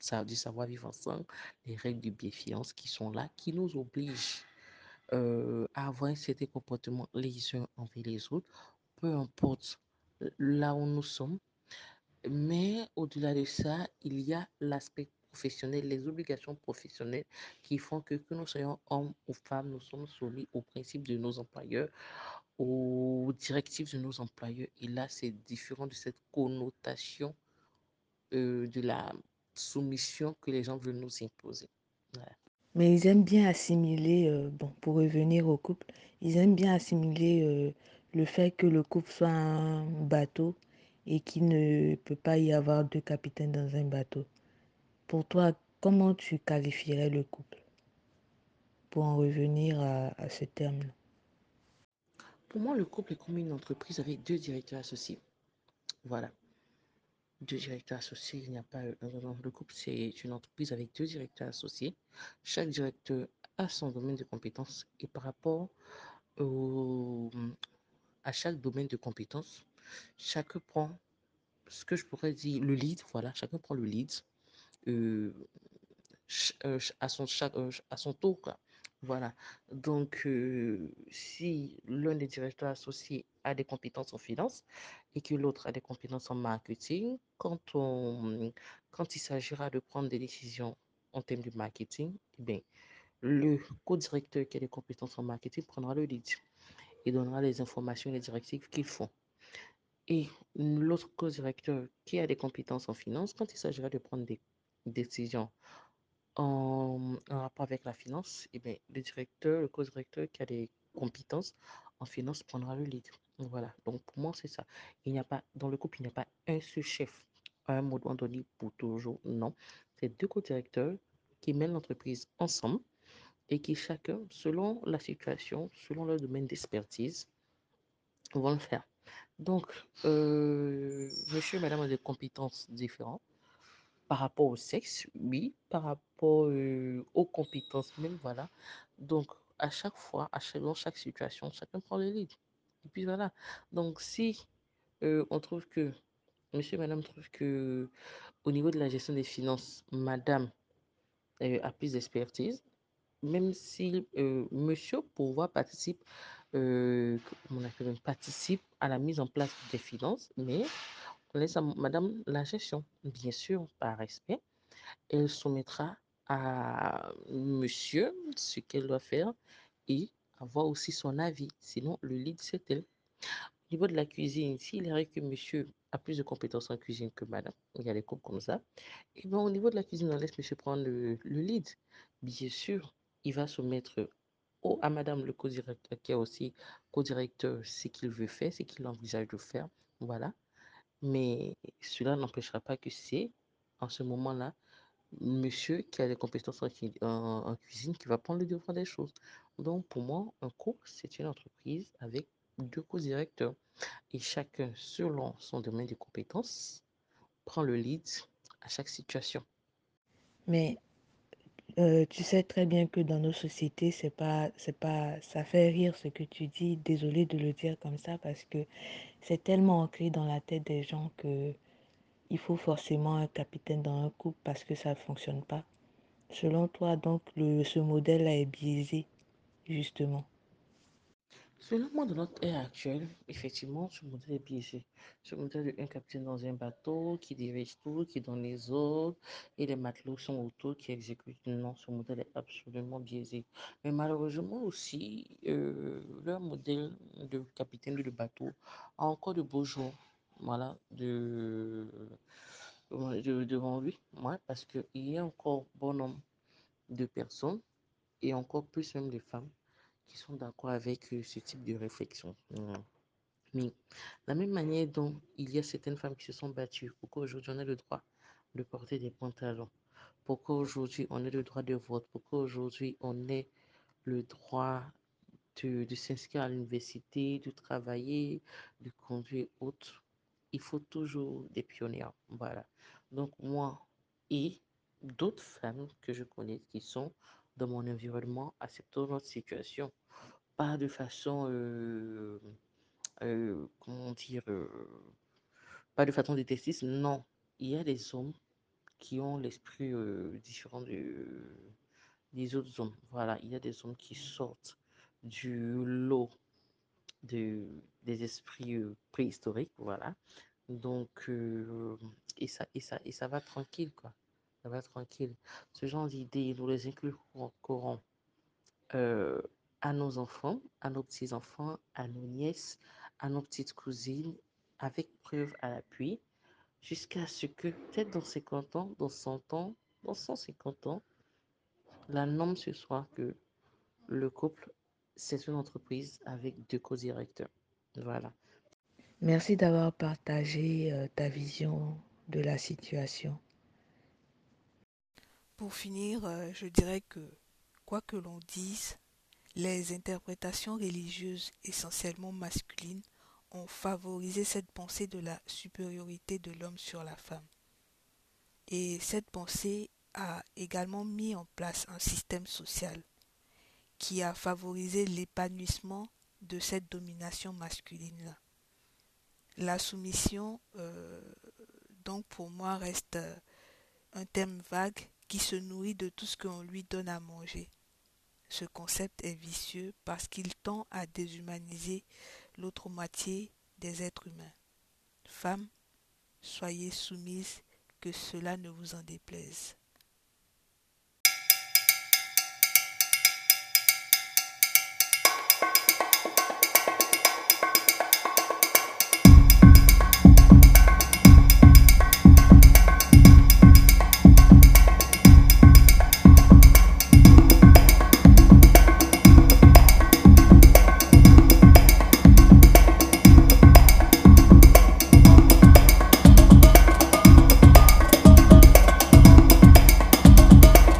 savoir-vivre ensemble, les règles de bienfiance qui sont là, qui nous obligent euh, à avoir un certain comportement les uns envers les autres, peu importe là où nous sommes. Mais au-delà de ça, il y a l'aspect professionnel, les obligations professionnelles qui font que, que nous soyons hommes ou femmes, nous sommes soumis aux principes de nos employeurs, aux directives de nos employeurs. Et là, c'est différent de cette connotation euh, de la soumission que les gens veulent nous imposer. Mais ils aiment bien assimiler, euh, bon, pour revenir au couple, ils aiment bien assimiler euh, le fait que le couple soit un bateau et qu'il ne peut pas y avoir deux capitaines dans un bateau. Pour toi, comment tu qualifierais le couple Pour en revenir à, ce terme-là? Pour moi, le couple est comme une entreprise avec deux directeurs associés. Voilà. Deux directeurs associés, il n'y a pas un Le couple, c'est une entreprise avec deux directeurs associés. Chaque directeur à son domaine de compétence et par rapport au, à chaque domaine de compétence, chacun prend ce que je pourrais dire le lead, voilà, chacun prend le lead euh, euh, à, son, euh, à son tour. Voilà. Donc, si l'un des directeurs associés a des compétences en finance et que l'autre a des compétences en marketing, quand, on, quand il s'agira de prendre des décisions en termes de marketing, eh bien, le co-directeur qui a des compétences en marketing prendra le lead et donnera les informations et les directives qu'il faut. Et l'autre co-directeur qui a des compétences en finance, quand il s'agira de prendre des décisions en, rapport avec la finance, eh bien, le directeur, le co-directeur qui a des compétences en finance prendra le lead. Voilà. Donc, pour moi, c'est ça. Il n'y a pas, dans le couple, il n'y a pas un seul chef un moment donné pour toujours. Non. C'est deux co-directeurs qui mènent l'entreprise ensemble et qui chacun, selon la situation, selon leur domaine d'expertise, vont le faire. Donc, euh, monsieur et madame ont des compétences différentes par rapport au sexe, oui, par rapport euh, aux compétences même, voilà. Donc, à chaque fois, à chaque, dans chaque situation, chacun prend le lead. Et puis voilà. Donc, si euh, on trouve que, monsieur et madame trouvent que au niveau de la gestion des finances, madame a plus d'expertise, même si euh, monsieur pouvoir participe, euh, participe à la mise en place des finances, mais on laisse à madame la gestion, bien sûr, par respect. Elle soumettra à monsieur ce qu'elle doit faire et avoir aussi son avis. Sinon, le lead, c'est elle. Au niveau de la cuisine, s'il arrive que monsieur a plus de compétences en cuisine que madame, il y a des couples comme ça, et bien au niveau de la cuisine, on laisse monsieur prendre le lead. Bien sûr, il va soumettre au, à madame le co-directeur, qui est aussi co-directeur, ce qu'il veut faire, ce qu'il envisage de faire. Voilà. Mais cela n'empêchera pas que c'est, en ce moment-là, monsieur qui a des compétences en, cuisine qui va prendre le devant des choses. Donc, pour moi, un couple, c'est une entreprise avec deux co-directeurs. Et chacun, selon son domaine de compétences, prend le lead à chaque situation. Mais tu sais très bien que dans nos sociétés, c'est pas, ça fait rire ce que tu dis. Désolé de le dire comme ça parce que c'est tellement ancré dans la tête des gens que il faut forcément un capitaine dans un couple parce que ça ne fonctionne pas. Selon toi, donc, le, ce modèle-là est biaisé, justement? Selon moi, dans notre ère actuelle, effectivement, ce modèle est biaisé. Ce modèle un capitaine dans un bateau qui dirige tout, qui donne les ordres, et les matelots sont autour qui exécutent. Non, ce modèle est absolument biaisé. Mais malheureusement aussi, euh, leur modèle de capitaine de bateau a encore de beaux jours. Voilà, de, devant lui, parce qu'il y a encore bon nombre de personnes, et encore plus même des femmes, qui sont d'accord avec euh, ce type de réflexion. Mmh. Mais la même manière dont il y a certaines femmes qui se sont battues, pourquoi aujourd'hui on a le droit de porter des pantalons, pourquoi aujourd'hui on a le droit de vote, pourquoi aujourd'hui on a le droit de, s'inscrire à l'université, de travailler, de conduire autre, il faut toujours des pionniers. Voilà. Donc moi et d'autres femmes que je connais qui sont dans mon environnement acceptant notre situation. Pas de façon, euh, euh, comment dire, euh, pas de façon détestiste, non. Il y a des hommes qui ont l'esprit différent des autres hommes. Voilà, il y a des hommes qui sortent du lot de, des esprits préhistoriques, voilà. Donc, et, ça, et, ça, et ça va tranquille, quoi va tranquille. Ce genre d'idées, nous les inclurons euh, à nos enfants, à nos petits-enfants, à nos nièces, à nos petites cousines, avec preuve à l'appui, jusqu'à ce que peut-être dans 50 ans, dans 100 ans, dans 150 ans, la norme ce soit que le couple, c'est une entreprise avec deux co-directeurs. Voilà. Merci d'avoir partagé euh, ta vision de la situation. Pour finir, euh, je dirais que, quoi que l'on dise, les interprétations religieuses essentiellement masculines ont favorisé cette pensée de la supériorité de l'homme sur la femme. Et cette pensée a également mis en place un système social qui a favorisé l'épanouissement de cette domination masculine-là. La soumission, euh, donc pour moi, reste euh, un thème vague qui se nourrit de tout ce qu'on lui donne à manger. Ce concept est vicieux parce qu'il tend à déshumaniser l'autre moitié des êtres humains. Femmes, soyez soumises, que cela ne vous en déplaise.